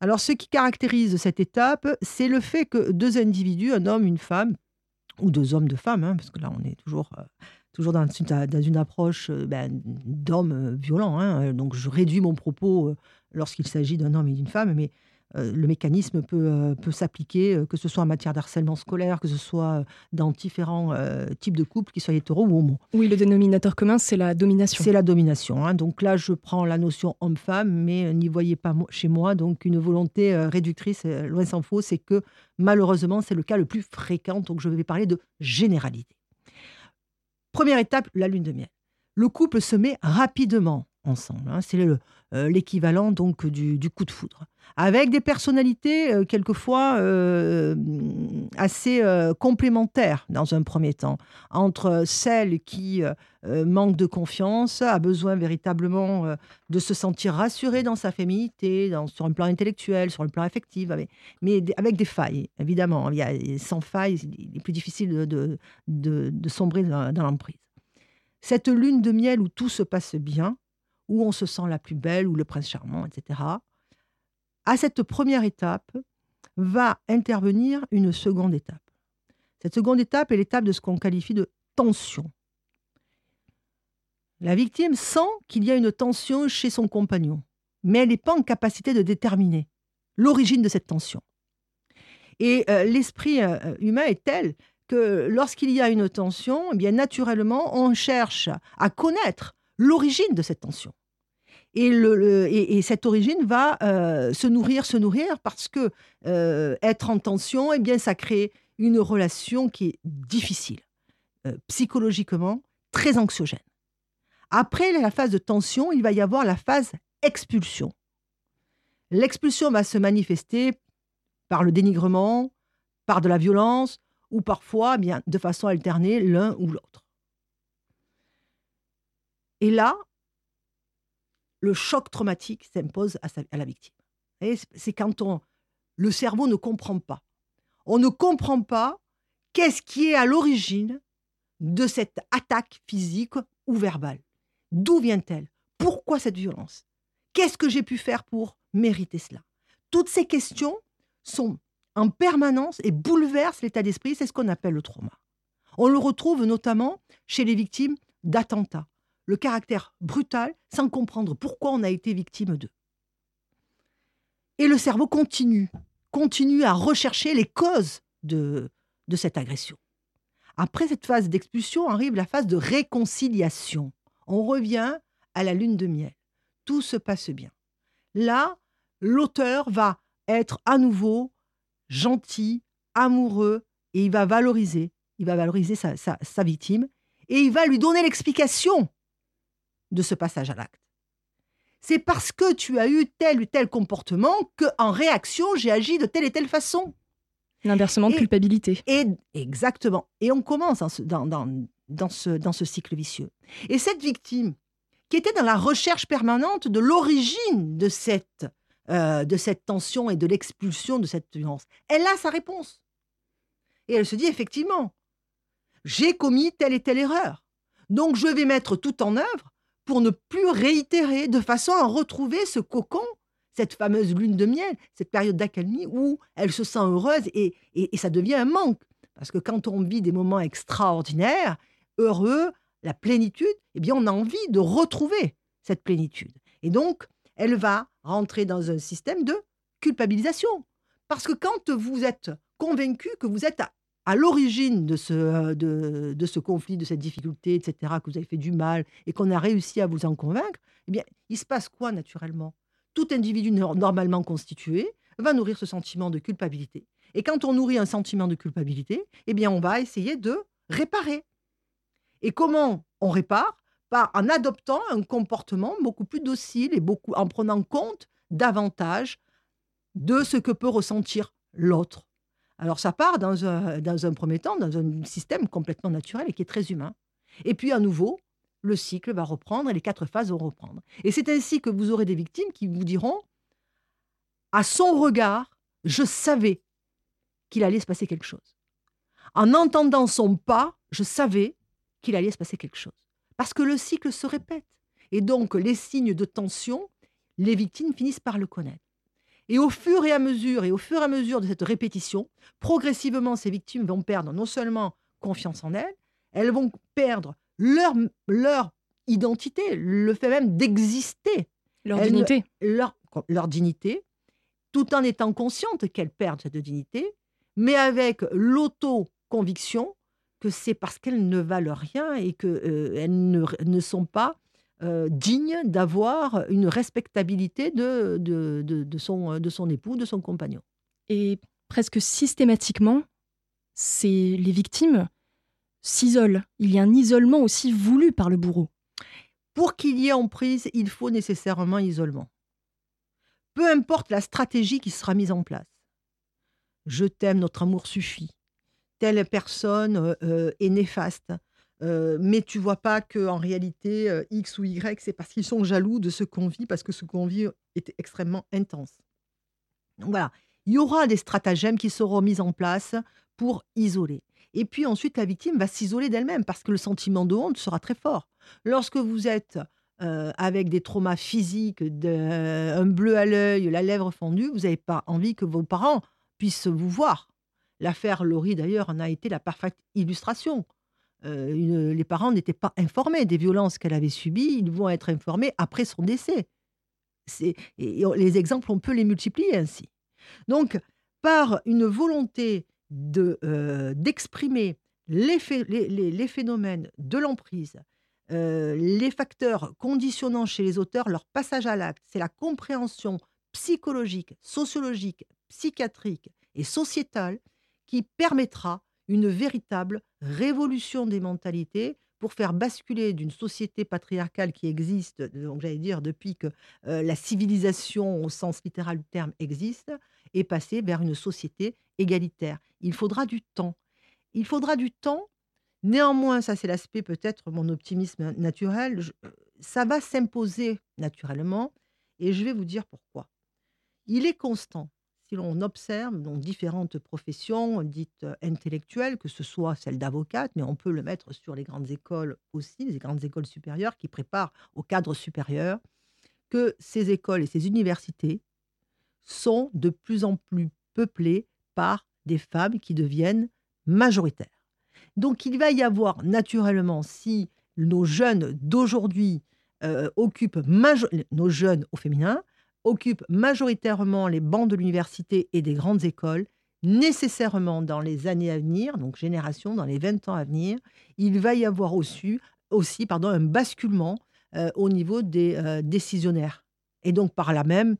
Alors, ce qui caractérise cette étape, c'est le fait que deux individus, un homme, une femme, ou deux hommes, deux femmes, hein, parce que là, on est toujours, euh, toujours dans, une, approche euh, ben, d'homme euh, violent. hein. donc, je réduis mon propos lorsqu'il s'agit d'un homme et d'une femme, mais le mécanisme peut, euh, peut s'appliquer, euh, que ce soit en matière d'harcèlement scolaire, que ce soit euh, dans différents euh, types de couples, qu'ils soient hétéros ou homo. Oui, le dénominateur commun, c'est la domination. C'est la domination. hein. Donc là, je prends la notion homme-femme, mais euh, n'y voyez pas chez moi donc une volonté euh, réductrice, euh, loin s'en faut, c'est que malheureusement, c'est le cas le plus fréquent. Donc je vais parler de généralité. Première étape, la lune de miel. Le couple se met rapidement ensemble. hein. C'est le- euh, l'équivalent donc du, coup de foudre. Avec des personnalités euh, quelquefois euh, assez complémentaires dans un premier temps entre celle qui manque de confiance, a besoin véritablement de se sentir rassurée dans sa féminité, dans, sur un plan intellectuel, sur le plan affectif, mais avec des failles, évidemment. Il y a, sans failles, il est plus difficile de sombrer dans, dans l'emprise. Cette lune de miel où tout se passe bien, où on se sent la plus belle, ou le prince charmant, etc., à cette première étape va intervenir une seconde étape. Cette seconde étape est l'étape de ce qu'on qualifie de tension. La victime sent qu'il y a une tension chez son compagnon, mais elle n'est pas en capacité de déterminer l'origine de cette tension. Et euh, l'esprit euh, humain est tel que lorsqu'il y a une tension, eh bien naturellement, on cherche à connaître l'origine de cette tension. Et, le- et cette origine va euh, se nourrir, se nourrir, parce que euh, être en tension, eh bien, ça crée une relation qui est difficile, euh, psychologiquement très anxiogène. Après la phase de tension, il va y avoir la phase expulsion. L'expulsion va se manifester par le dénigrement, par de la violence, ou parfois eh bien, de façon alternée l'un ou l'autre. Et là, le choc traumatique s'impose à, la victime. C'est- quand le cerveau ne comprend pas. On ne comprend pas qu'est-ce qui est à l'origine de cette attaque physique ou verbale. D'où vient-elle? Pourquoi cette violence? Qu'est-ce que j'ai pu faire pour mériter cela? Toutes ces questions sont en permanence et bouleversent l'état d'esprit. C'est ce qu'on appelle le trauma. On le retrouve notamment chez les victimes d'attentats. Le caractère brutal sans comprendre pourquoi on a été victime d'eux. Et le cerveau continue, continue à rechercher les causes de, de cette agression. Après cette phase d'expulsion arrive la phase de réconciliation. On revient à la lune de miel. Tout se passe bien. Là, l'auteur va être à nouveau gentil, amoureux, et il va valoriser, sa victime, et il va lui donner l'explication de ce passage à l'acte. C'est parce que tu as eu tel ou tel comportement que, en réaction, j'ai agi de telle et telle façon. L'inversement de Et- culpabilité. Et exactement. Et on commence dans ce, dans, dans, dans ce, dans ce cycle vicieux. Et cette victime, qui était dans la recherche permanente de l'origine de cette, euh, de cette tension et de l'expulsion de cette violence, elle a sa réponse. Et elle se dit effectivement, j'ai commis telle et telle erreur. Donc je vais mettre tout en œuvre pour ne plus réitérer, de façon à retrouver ce cocon, cette fameuse lune de miel, cette période d'accalmie où elle se sent heureuse et, et- ça devient un manque. Parce que quand on vit des moments extraordinaires, heureux, la plénitude, eh bien on a envie de retrouver cette plénitude. Et donc, elle va rentrer dans un système de culpabilisation. Parce que quand vous êtes convaincu que vous êtes à, l'origine de ce, de, de, ce conflit, de cette difficulté, etc., que vous avez fait du mal et qu'on a réussi à vous en convaincre, eh bien, il se passe quoi naturellement? Tout individu normalement constitué va nourrir ce sentiment de culpabilité. Et quand on nourrit un sentiment de culpabilité, eh bien, on va essayer de réparer. Et comment on répare? Par en adoptant un comportement beaucoup plus docile et beaucoup en prenant compte davantage de ce que peut ressentir l'autre. Alors ça part dans un, premier temps dans un système complètement naturel et qui est très humain. Et puis à nouveau, le cycle va reprendre et les quatre phases vont reprendre. Et c'est ainsi que vous aurez des victimes qui vous diront, à son regard, je savais qu'il allait se passer quelque chose. En entendant son pas, je savais qu'il allait se passer quelque chose. Parce que le cycle se répète. Et donc, les signes de tension, les victimes finissent par le connaître. Et au fur et à mesure, et au fur et à mesure de cette répétition, progressivement, ces victimes vont perdre non seulement confiance en elles, elles vont perdre leur, leur identité, le fait même d'exister. Leur dignité. Leur, leur dignité, tout en étant conscientes qu'elles perdent cette dignité, mais avec l'auto-conviction que c'est parce qu'elles ne valent rien et qu'elles euh, ne, ne, sont pas euh, dignes d'avoir une respectabilité de, de, de, son, de son époux, de son compagnon. Et presque systématiquement, c'est les victimes s'isolent. Il y a un isolement aussi voulu par le bourreau. Pour qu'il y ait emprise, il faut nécessairement isolement. Peu importe la stratégie qui sera mise en place. Je t'aime, notre amour suffit. Telle personne euh, euh, est néfaste. Mais tu vois pas que en réalité X ou Y, c'est parce qu'ils sont jaloux de ce qu'on vit, parce que ce qu'on vit est extrêmement intense. Donc voilà, il y aura des stratagèmes qui seront mis en place pour isoler. Et puis ensuite, la victime va s'isoler d'elle-même parce que le sentiment de honte sera très fort. Lorsque vous êtes avec des traumas physiques, un bleu à l'œil, la lèvre fendue, vous n'avez pas envie que vos parents puissent vous voir. L'affaire Laurie, d'ailleurs, en a été la parfaite illustration. Les parents n'étaient pas informés des violences qu'elle avait subies, ils vont être informés après son décès. Et les exemples, on peut les multiplier ainsi. Donc, par une volonté euh, d'exprimer les, les, phénomènes de l'emprise, euh, les facteurs conditionnant chez les auteurs leur passage à l'acte. C'est la compréhension psychologique, sociologique, psychiatrique et sociétale qui permettra une véritable révolution des mentalités pour faire basculer d'une société patriarcale qui existe, donc j'allais dire depuis que euh, la civilisation au sens littéral du terme existe, et passer vers une société égalitaire. Il faudra du temps. Il faudra du temps. Néanmoins, ça c'est l'aspect peut-être mon optimisme naturel, ça va s'imposer naturellement et je vais vous dire pourquoi. Il est constant. Si l'on observe dans différentes professions dites euh, intellectuelles, que ce soit celle d'avocate, mais on peut le mettre sur les grandes écoles aussi, les grandes écoles supérieures qui préparent au cadre supérieur, que ces écoles et ces universités sont de plus en plus peuplées par des femmes qui deviennent majoritaires. Donc il va y avoir naturellement, si nos jeunes d'aujourd'hui euh, occupent, nos jeunes au féminin, occupent majoritairement les bancs de l'université et des grandes écoles, nécessairement dans les années à venir, donc génération, dans les 20 ans à venir, il va y avoir aussi, aussi pardon, un basculement euh, au niveau des euh, décisionnaires. Et donc par là même,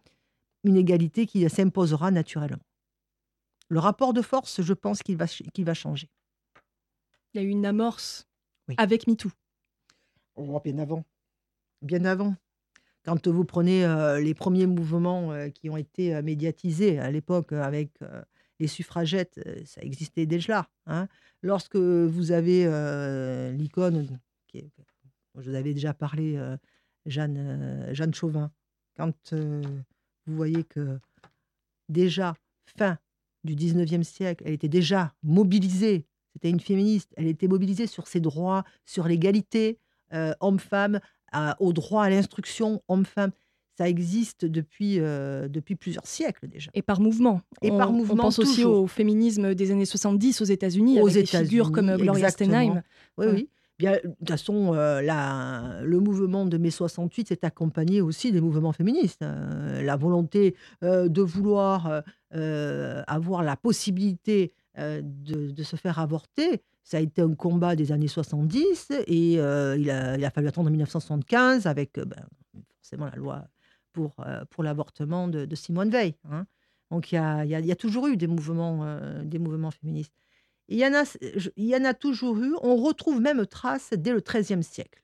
une égalité qui s'imposera naturellement. Le rapport de force, je pense qu'il va, va changer. Il y a eu une amorce avec MeToo. Oh, bien avant. Bien avant. Quand vous prenez euh, les premiers mouvements euh, qui ont été euh, médiatisés à l'époque avec les suffragettes, ça existait déjà. Hein. Lorsque vous avez l'icône, je vous avais déjà parlé, Jeanne, Chauvin, quand vous voyez que déjà, fin du 19e siècle, elle était déjà mobilisée, c'était une féministe, elle était mobilisée sur ses droits, sur l'égalité homme-femme, au droit à l'instruction homme-femme. Ça existe depuis, euh, depuis plusieurs siècles déjà. Et par mouvement. Et on, par mouvement. On pense aussi au féminisme des années 70 aux États-Unis, avec des figures comme Gloria Steinem. Oui, oui. Bien, de toute façon, euh, la- le mouvement de mai 68 s'est accompagné aussi des mouvements féministes. Euh, la volonté euh, de vouloir euh, euh, avoir la possibilité euh, de, de se faire avorter, ça a été un combat des années 70 et euh, il, a, fallu attendre 1975 avec euh, ben, forcément la loi pour, euh, pour l'avortement de, Simone Veil. hein. Donc il y a, y y a toujours eu des mouvements, des mouvements féministes. Il y, en a, il y en a toujours eu. On retrouve même trace dès le XIIIe siècle,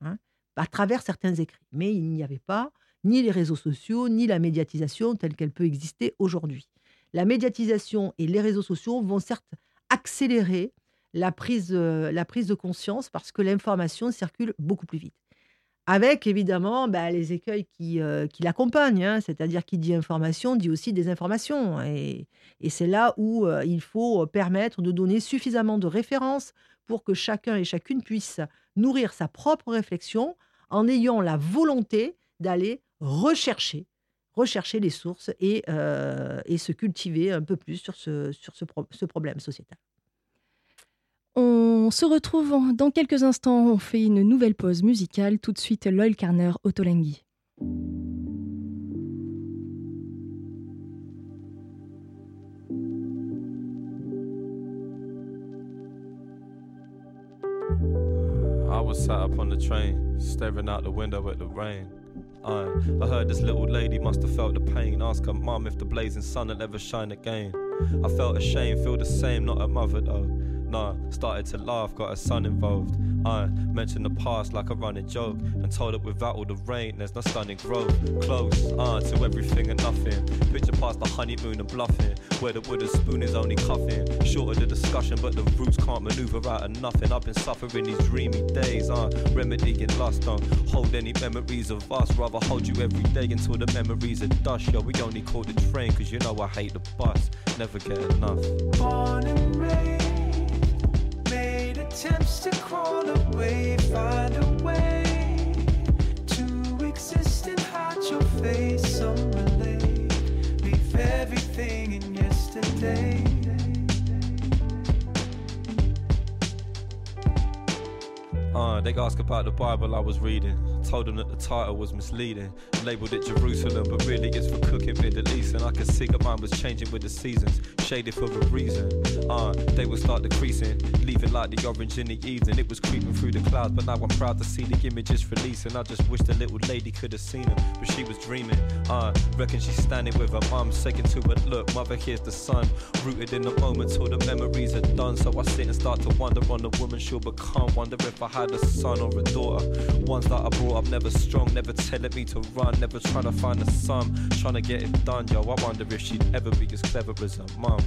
hein, à travers certains écrits. Mais il n'y avait pas ni les réseaux sociaux, ni la médiatisation telle qu'elle peut exister aujourd'hui. La médiatisation et les réseaux sociaux vont certes accélérer la prise, euh, la prise de conscience parce que l'information circule beaucoup plus vite. Avec évidemment bah, les écueils qui, euh, qui l'accompagnent, hein, c'est-à-dire qui dit information dit aussi des informations. Et, et c'est là où euh, il faut permettre de donner suffisamment de références pour que chacun et chacune puisse nourrir sa propre réflexion en ayant la volonté d'aller rechercher, rechercher les sources et, et se cultiver un peu plus sur ce, sur ce problème sociétal. On se retrouve dans quelques instants. On fait une nouvelle pause musicale. Tout de suite, Loyal Carner, Ottolenghi. I was sat up on the train, staring out the window at the rain. I heard this little lady must have felt the pain. Ask her mum if the blazing sun will ever shine again. I felt ashamed, feel the same, not a mother though. Nah, started to laugh, got her son involved. I mentioned the past like a running joke and told her without all the rain, there's no sun in growth. Close, uh, to everything and nothing. Picture past the honeymoon and bluffing, where the wooden spoon is only cuffing. Shorter the discussion, but the roots can't maneuver out of nothing. I've been suffering these dreamy days, uh, remedying lust. Don't hold any memories of us, rather hold you every day until the memories are dust. Yo, we only call the train, cause you know I hate the bus. Never get enough. born and raised, attempts to crawl away, find a way to exist and hide your face. Some relate, leave everything in yesterday. Uh, they ask about the Bible I was reading. Told them that the title was misleading. Labeled it Jerusalem, but really it's for cooking Middle East. And I could see that mine was changing with the seasons, shaded for a reason. Uh, they would start decreasing, leaving like the orange in the evening. It was creeping through the clouds, but now I'm proud to see the images releasing. I just wish the little lady could have seen them, but she was dreaming. Uh, reckon she's standing with her mum, saying to her, Look, mother, here's the sun. Rooted in the moment till the memories are done. So I sit and start to wonder on the woman she'll become. Wonder if I had a son or a daughter. Ones that I brought up never strong, never telling me to run, never trying to find a sum, trying to get it done. Yo, I wonder if she'd ever be as clever as her mum.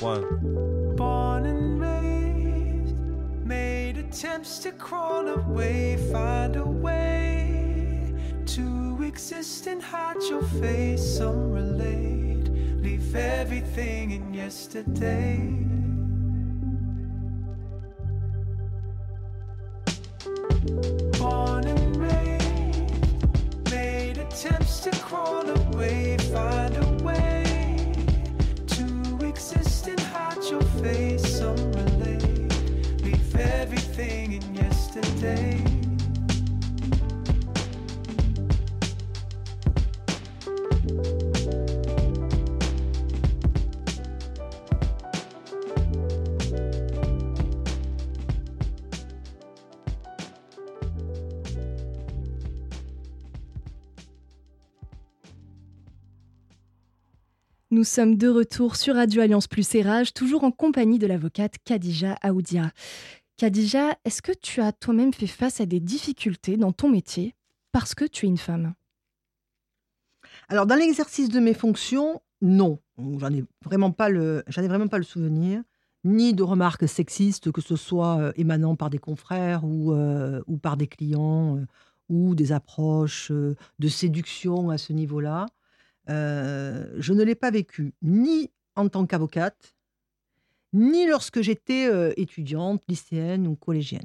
One. Born and raised, made attempts to crawl away, find a way to exist and hide your face. Some relate, leave everything in yesterday. Born and attempts to crawl away, find a way to exist and hide your face. Some relate, leave everything in yesterday. Nous sommes de retour sur Radio Alliance Plus et Rage, toujours en compagnie de l'avocate Khadija Aoudia. Khadija, est-ce que tu as toi-même fait face à des difficultés dans ton métier parce que tu es une femme? Alors, dans l'exercice de mes fonctions, non. J'en ai vraiment pas le, ai vraiment pas le souvenir, ni de remarques sexistes, que ce soit euh, émanant par des confrères ou, euh, par des clients, euh, ou des approches de séduction à ce niveau-là. Euh, je ne l'ai pas vécu ni en tant qu'avocate, ni lorsque j'étais euh, étudiante, lycéenne ou collégienne.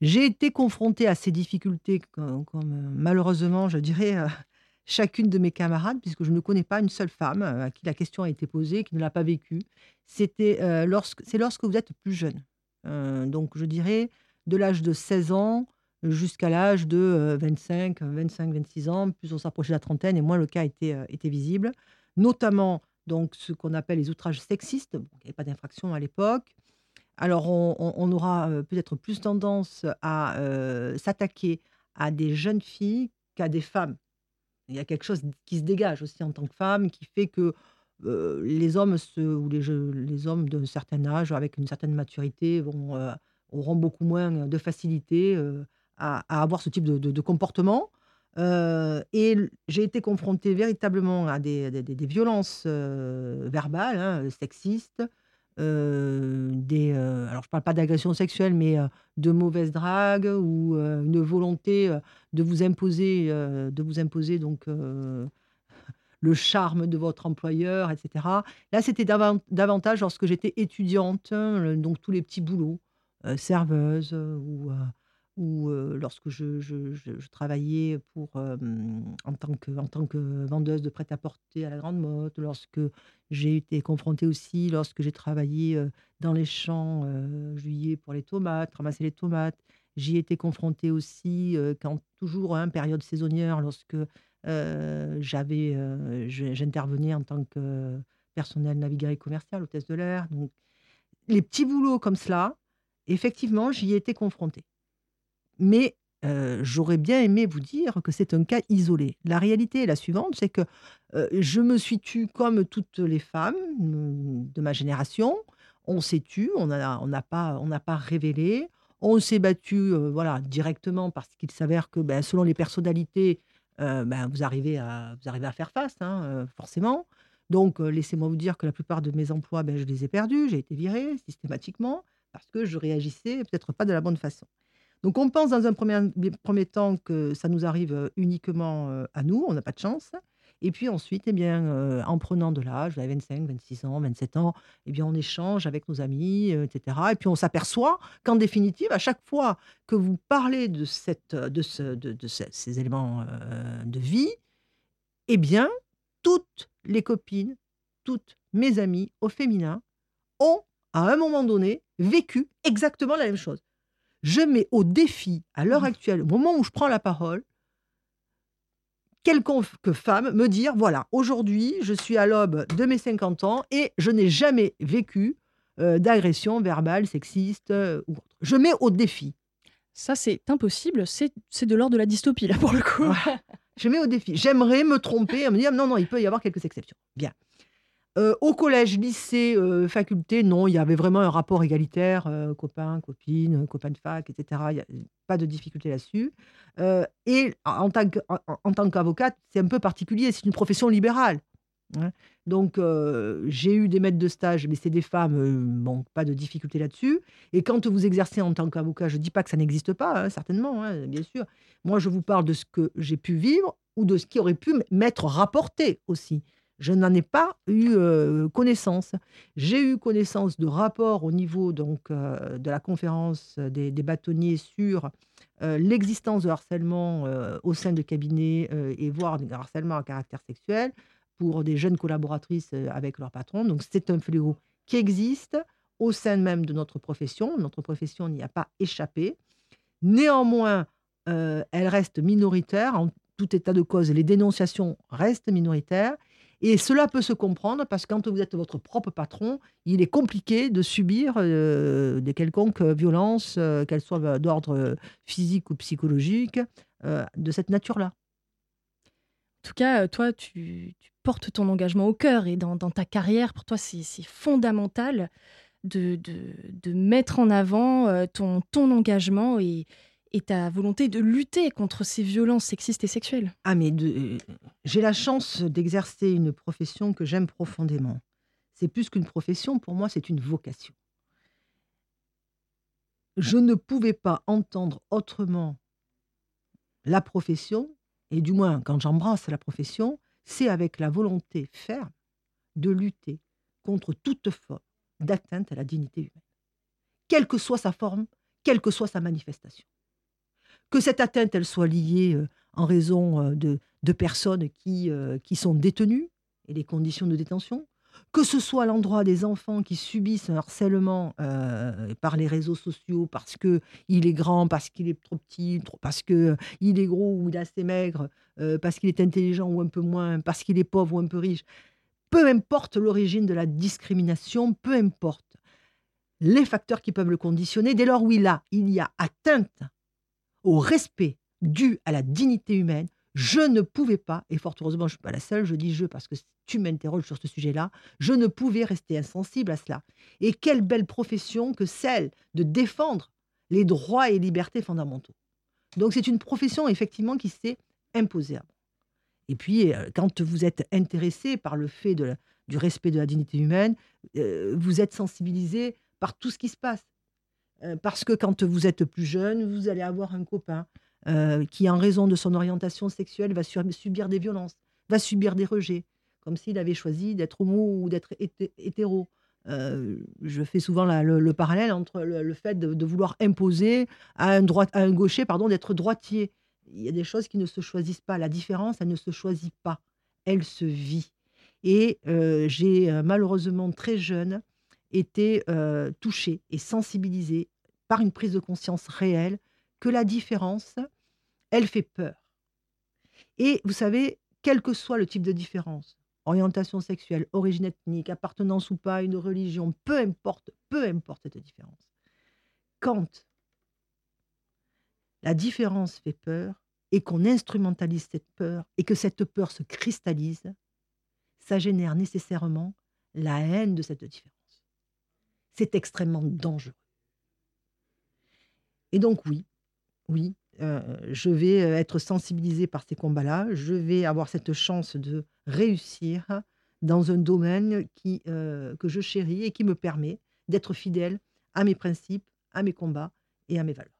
J'ai été confrontée à ces difficultés comme, euh, malheureusement, je dirais, <laughs> chacune de mes camarades, puisque je ne connais pas une seule femme à qui la question a été posée, qui ne l'a pas vécue. C'était lorsque, c'est lorsque vous êtes plus jeune. Donc, je dirais de l'âge de 16 ans jusqu'à l'âge de euh, 25, 25, 26 ans. Plus on s'approchait de la trentaine et moins le cas était, euh, était visible. Notamment donc ce qu'on appelle les outrages sexistes. Bon, il n'y avait pas d'infraction à l'époque. Alors on, aura euh, peut-être plus tendance à euh, s'attaquer à des jeunes filles qu'à des femmes. Il y a quelque chose qui se dégage aussi en tant que femme qui fait que les hommes ou les, hommes d'un certain âge, avec une certaine maturité, vont, euh, auront beaucoup moins de facilité à, avoir ce type de, comportement. Euh, et j'ai été confrontée véritablement à des, violences euh, verbales, hein, sexistes, euh, des, alors je ne parle pas d'agression sexuelle, mais de mauvaises dragues ou une volonté de vous imposer, de vous imposer donc le charme de votre employeur, etc. Là, c'était davan- davantage lorsque j'étais étudiante, hein, donc tous les petits boulots, serveuse ou, ou lorsque je, travaillais pour, en, tant que, en vendeuse de prêt-à-porter à la Grande Motte, lorsque j'ai été confrontée aussi, lorsque j'ai travaillé dans les champs juillet pour les tomates, ramasser les tomates. J'y ai été confrontée aussi quand toujours, hein, période saisonnière, lorsque j'avais, j'intervenais en tant que personnel navigant et commercial, hôtesse de l'air. Donc, les petits boulots comme cela, effectivement, j'y ai été confrontée. Mais j'aurais bien aimé vous dire que c'est un cas isolé. La réalité est la suivante, c'est que je me suis tue comme toutes les femmes mm, de ma génération. On s'est tue, on n'a pas, on pas révélé. On s'est battu voilà, directement parce qu'il s'avère que ben, selon les personnalités, ben, vous, arrivez à, faire face, hein, forcément. Donc, laissez-moi vous dire que la plupart de mes emplois, ben, je les ai perdus. J'ai été virée systématiquement parce que je réagissais peut-être pas de la bonne façon. Donc, on pense dans un premier, temps que ça nous arrive euh, uniquement euh, à nous, on n'a pas de chance. Et puis ensuite, eh bien, euh, en prenant de l'âge, j'avais 25, 26 ans, 27 ans, eh bien, on échange avec nos amis, etc. Et puis on s'aperçoit qu'en définitive, à chaque fois que vous parlez de, ces éléments de vie, eh bien, toutes les copines, toutes mes amies au féminin ont, à un moment donné, vécu exactement la même chose. Je mets au défi, à l'heure actuelle, au moment où je prends la parole, quelconque femme me dire, voilà, aujourd'hui, je suis à l'aube de mes 50 ans et je n'ai jamais vécu euh, d'agression verbale, sexiste euh, ou autre. Je mets au défi. Ça, c'est impossible. C'est c'est de l'ordre de la dystopie, là, pour le coup. Je mets au défi. J'aimerais me tromper et me dire non, non, il peut y avoir quelques exceptions. Bien. Euh, au collège, lycée, euh, faculté, non, il y avait vraiment un rapport égalitaire, euh, copains, copines, copains de fac, etc. Il n'y a pas de difficulté là-dessus. Et en tant qu'avocate, c'est un peu particulier, c'est une profession libérale. hein. Donc, j'ai eu des maîtres de stage, mais c'est des femmes, bon, pas de difficulté là-dessus. Et quand vous exercez en tant qu'avocat, je ne dis pas que ça n'existe pas, hein, certainement, hein, bien sûr. Moi, je vous parle de ce que j'ai pu vivre ou de ce qui aurait pu m'être rapporté aussi. Je n'en ai pas eu euh, connaissance. J'ai eu connaissance de rapports au niveau donc, euh, de la conférence des, des bâtonniers sur euh, l'existence de harcèlement au sein de cabinets et voire de harcèlement à caractère sexuel pour des jeunes collaboratrices avec leur patron. Donc c'est un fléau qui existe au sein même de notre profession. Notre profession n'y a pas échappé. Néanmoins, elle reste minoritaire. En tout état de cause, les dénonciations restent minoritaires. Et cela peut se comprendre parce que quand vous êtes votre propre patron, il est compliqué de subir euh, de quelconques violences, euh, qu'elles soient d'ordre physique ou psychologique, euh, de cette nature-là. En tout cas, euh, toi, tu, tu portes ton engagement au cœur et dans, dans ta carrière, pour toi, c'est fondamental de, de, de mettre en avant ton, ton engagement et, et ta volonté de lutter contre ces violences sexistes et sexuelles. Ah, mais de- j'ai la chance d'exercer une profession que j'aime profondément. C'est plus qu'une profession, pour moi, c'est une vocation. Je ne pouvais pas entendre autrement la profession, et du moins quand j'embrasse la profession, c'est avec la volonté ferme de lutter contre toute forme d'atteinte à la dignité humaine, quelle que soit sa forme, quelle que soit sa manifestation. Que cette atteinte, elle soit liée euh, en raison euh, de, personnes qui, euh, qui sont détenues et les conditions de détention, que ce soit l'endroit des enfants qui subissent un harcèlement euh, par les réseaux sociaux parce que il est grand, parce qu'il est trop petit, parce que il est gros ou il est assez maigre, parce qu'il est intelligent ou un peu moins, parce qu'il est pauvre ou un peu riche. Peu importe l'origine de la discrimination, peu importe les facteurs qui peuvent le conditionner, dès lors où il, il y a atteinte au respect dû à la dignité humaine, je ne pouvais pas, et fort heureusement je ne suis pas la seule, je dis je parce que tu m'interroges sur ce sujet-là, je ne pouvais rester insensible à cela. Et quelle belle profession que celle de défendre les droits et libertés fondamentaux. Donc c'est une profession effectivement qui s'est imposée. Et puis euh, quand vous êtes intéressé par le fait du respect de la dignité humaine, euh, vous êtes sensibilisé par tout ce qui se passe. Euh, parce que quand vous êtes plus jeune, vous allez avoir un copain euh, qui, en raison de son orientation sexuelle, va subir des violences, va subir des rejets, comme s'il avait choisi d'être homo ou d'être hété- hétéro. Euh, je fais souvent le, le parallèle entre le, fait de, vouloir imposer à un, gaucher pardon, d'être droitier. Il y a des choses qui ne se choisissent pas. La différence, elle ne se choisit pas. Elle se vit. Et euh, j'ai malheureusement très jeune été touchée et sensibilisée par une prise de conscience réelle que la différence, elle fait peur. Et vous savez, quel que soit le type de différence, orientation sexuelle, origine ethnique, appartenance ou pas une religion, peu importe, peu importe cette différence. Quand la différence fait peur et qu'on instrumentalise cette peur et que cette peur se cristallise, ça génère nécessairement la haine de cette différence. C'est extrêmement dangereux. Et donc oui, oui, euh, je vais euh, être sensibilisée par ces combats-là. Je vais avoir cette chance de réussir dans un domaine qui, euh, que je chéris et qui me permet d'être fidèle à mes principes, à mes combats et à mes valeurs.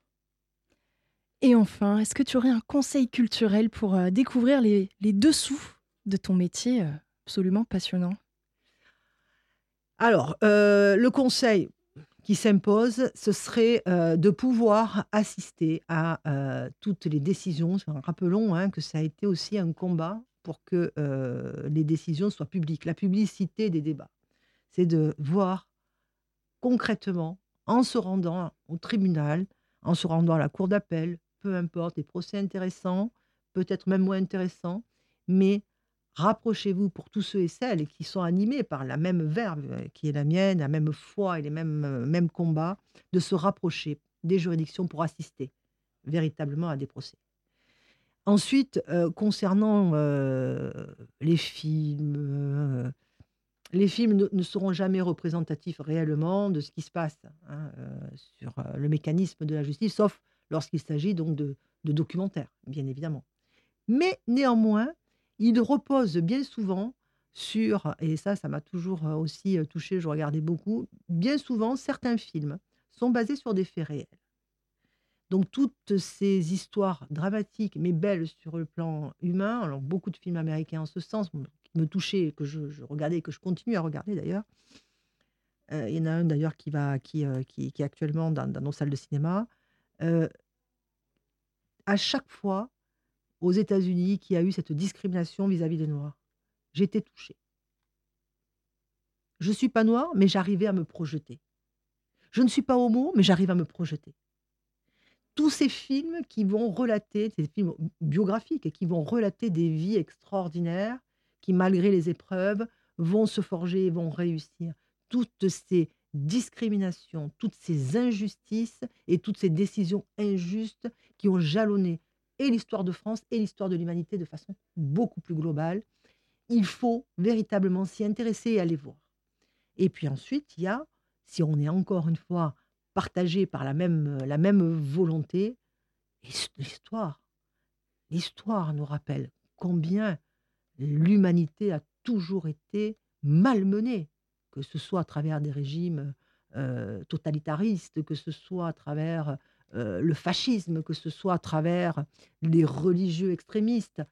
Et enfin, est-ce que tu aurais un conseil culturel pour euh, découvrir les, les dessous de ton métier absolument passionnant? Alors, le conseil qui s'impose, ce serait euh, de pouvoir assister à euh, toutes les décisions. Rappelons hein, que ça a été aussi un combat pour que euh, les décisions soient publiques. La publicité des débats, c'est de voir concrètement, en se rendant au tribunal, en se rendant à la cour d'appel, peu importe, des procès intéressants, peut-être même moins intéressants, mais rapprochez-vous pour tous ceux et celles qui sont animés par la même verve euh, qui est la mienne, la même foi et les mêmes, euh, mêmes combats, de se rapprocher des juridictions pour assister véritablement à des procès. Ensuite, euh, concernant les films, les films ne, seront jamais représentatifs réellement de ce qui se passe hein, sur le mécanisme de la justice, sauf lorsqu'il s'agit donc de documentaires, bien évidemment. Mais néanmoins, il repose bien souvent sur, et ça, ça m'a toujours euh, aussi euh, touché, je regardais beaucoup, bien souvent, certains films sont basés sur des faits réels. Donc toutes ces histoires dramatiques, mais belles sur le plan humain, alors beaucoup de films américains en ce sens, qui me touchaient, que je, regardais et que je continue à regarder d'ailleurs. Euh, il y en a un d'ailleurs qui, qui, qui, est actuellement dans, nos salles de cinéma. À chaque fois, aux États-Unis, qu'il y a eu cette discrimination vis-à-vis des Noirs, j'étais touchée. Je ne suis pas noire, mais j'arrivais à me projeter. Je ne suis pas homo, mais j'arrive à me projeter. Tous ces films qui vont relater, ces films biographiques, et qui vont relater des vies extraordinaires, qui malgré les épreuves vont se forger et vont réussir. Toutes ces discriminations, toutes ces injustices et toutes ces décisions injustes qui ont jalonné et l'histoire de France et l'histoire de l'humanité de façon beaucoup plus globale. Il faut véritablement s'y intéresser et aller voir. Et puis ensuite, il y a, si on est encore une fois partagé par la même, la même volonté, l'his- l'histoire. L'histoire nous rappelle combien l'humanité a toujours été malmenée, que ce soit à travers des régimes euh, totalitaristes, que ce soit à travers euh, le fascisme, que ce soit à travers les religieux extrémistes.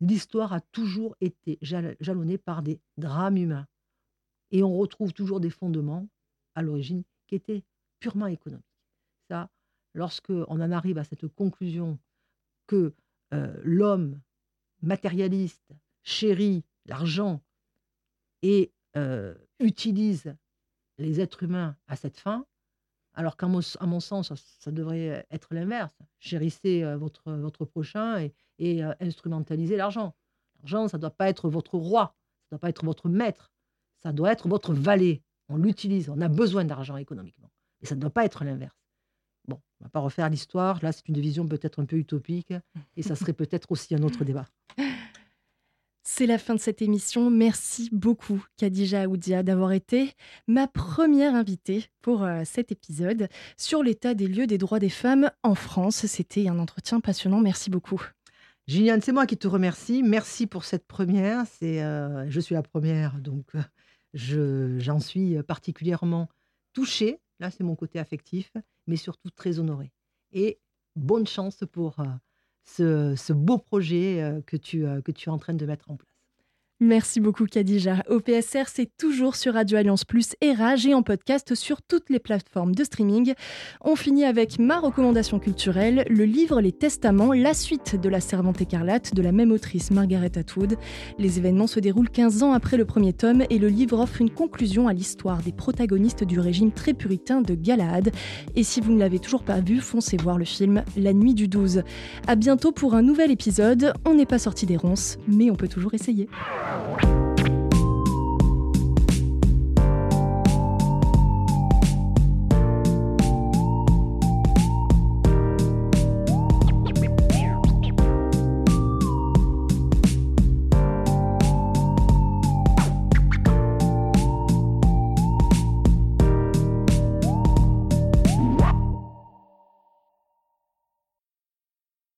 L'histoire a toujours été jal- jalonnée par des drames humains. Et on retrouve toujours des fondements à l'origine qui étaient purement économiques. Ça, lorsque on en arrive à cette conclusion que euh, l'homme matérialiste chérit l'argent et euh, utilise les êtres humains à cette fin, alors qu'à mon, sens, ça, devrait être l'inverse. Chérissez euh, votre, votre prochain et, euh, instrumentalisez l'argent. L'argent, ça ne doit pas être votre roi, ça ne doit pas être votre maître, ça doit être votre valet. On l'utilise, on a besoin d'argent économiquement. Et ça ne doit pas être l'inverse. Bon, on ne va pas refaire l'histoire. Là, c'est une vision peut-être un peu utopique. Et ça serait peut-être aussi un autre débat. C'est la fin de cette émission. Merci beaucoup, Khadija Aoudia, d'avoir été ma première invitée pour euh, cet épisode sur l'état des lieux des droits des femmes en France. C'était un entretien passionnant. Merci beaucoup. Gilliane, c'est moi qui te remercie. Merci pour cette première. C'est, euh, je suis la première, donc euh, je, j'en suis particulièrement touchée. Là, c'est mon côté affectif, mais surtout très honorée. Et bonne chance pour ce, beau projet euh, euh, que tu es en train de mettre en place. Merci beaucoup Khadija. OPSR, c'est toujours sur Radio Alliance Plus et Rage et en podcast sur toutes les plateformes de streaming. On finit avec ma recommandation culturelle, le livre Les Testaments, la suite de La Servante écarlate de la même autrice Margaret Atwood. Les événements se déroulent 15 ans après le premier tome et le livre offre une conclusion à l'histoire des protagonistes du régime très puritain de Galahad. Et si vous ne l'avez toujours pas vu, foncez voir le film La Nuit du 12. À bientôt pour un nouvel épisode. On n'est pas sorti des ronces, mais on peut toujours essayer. you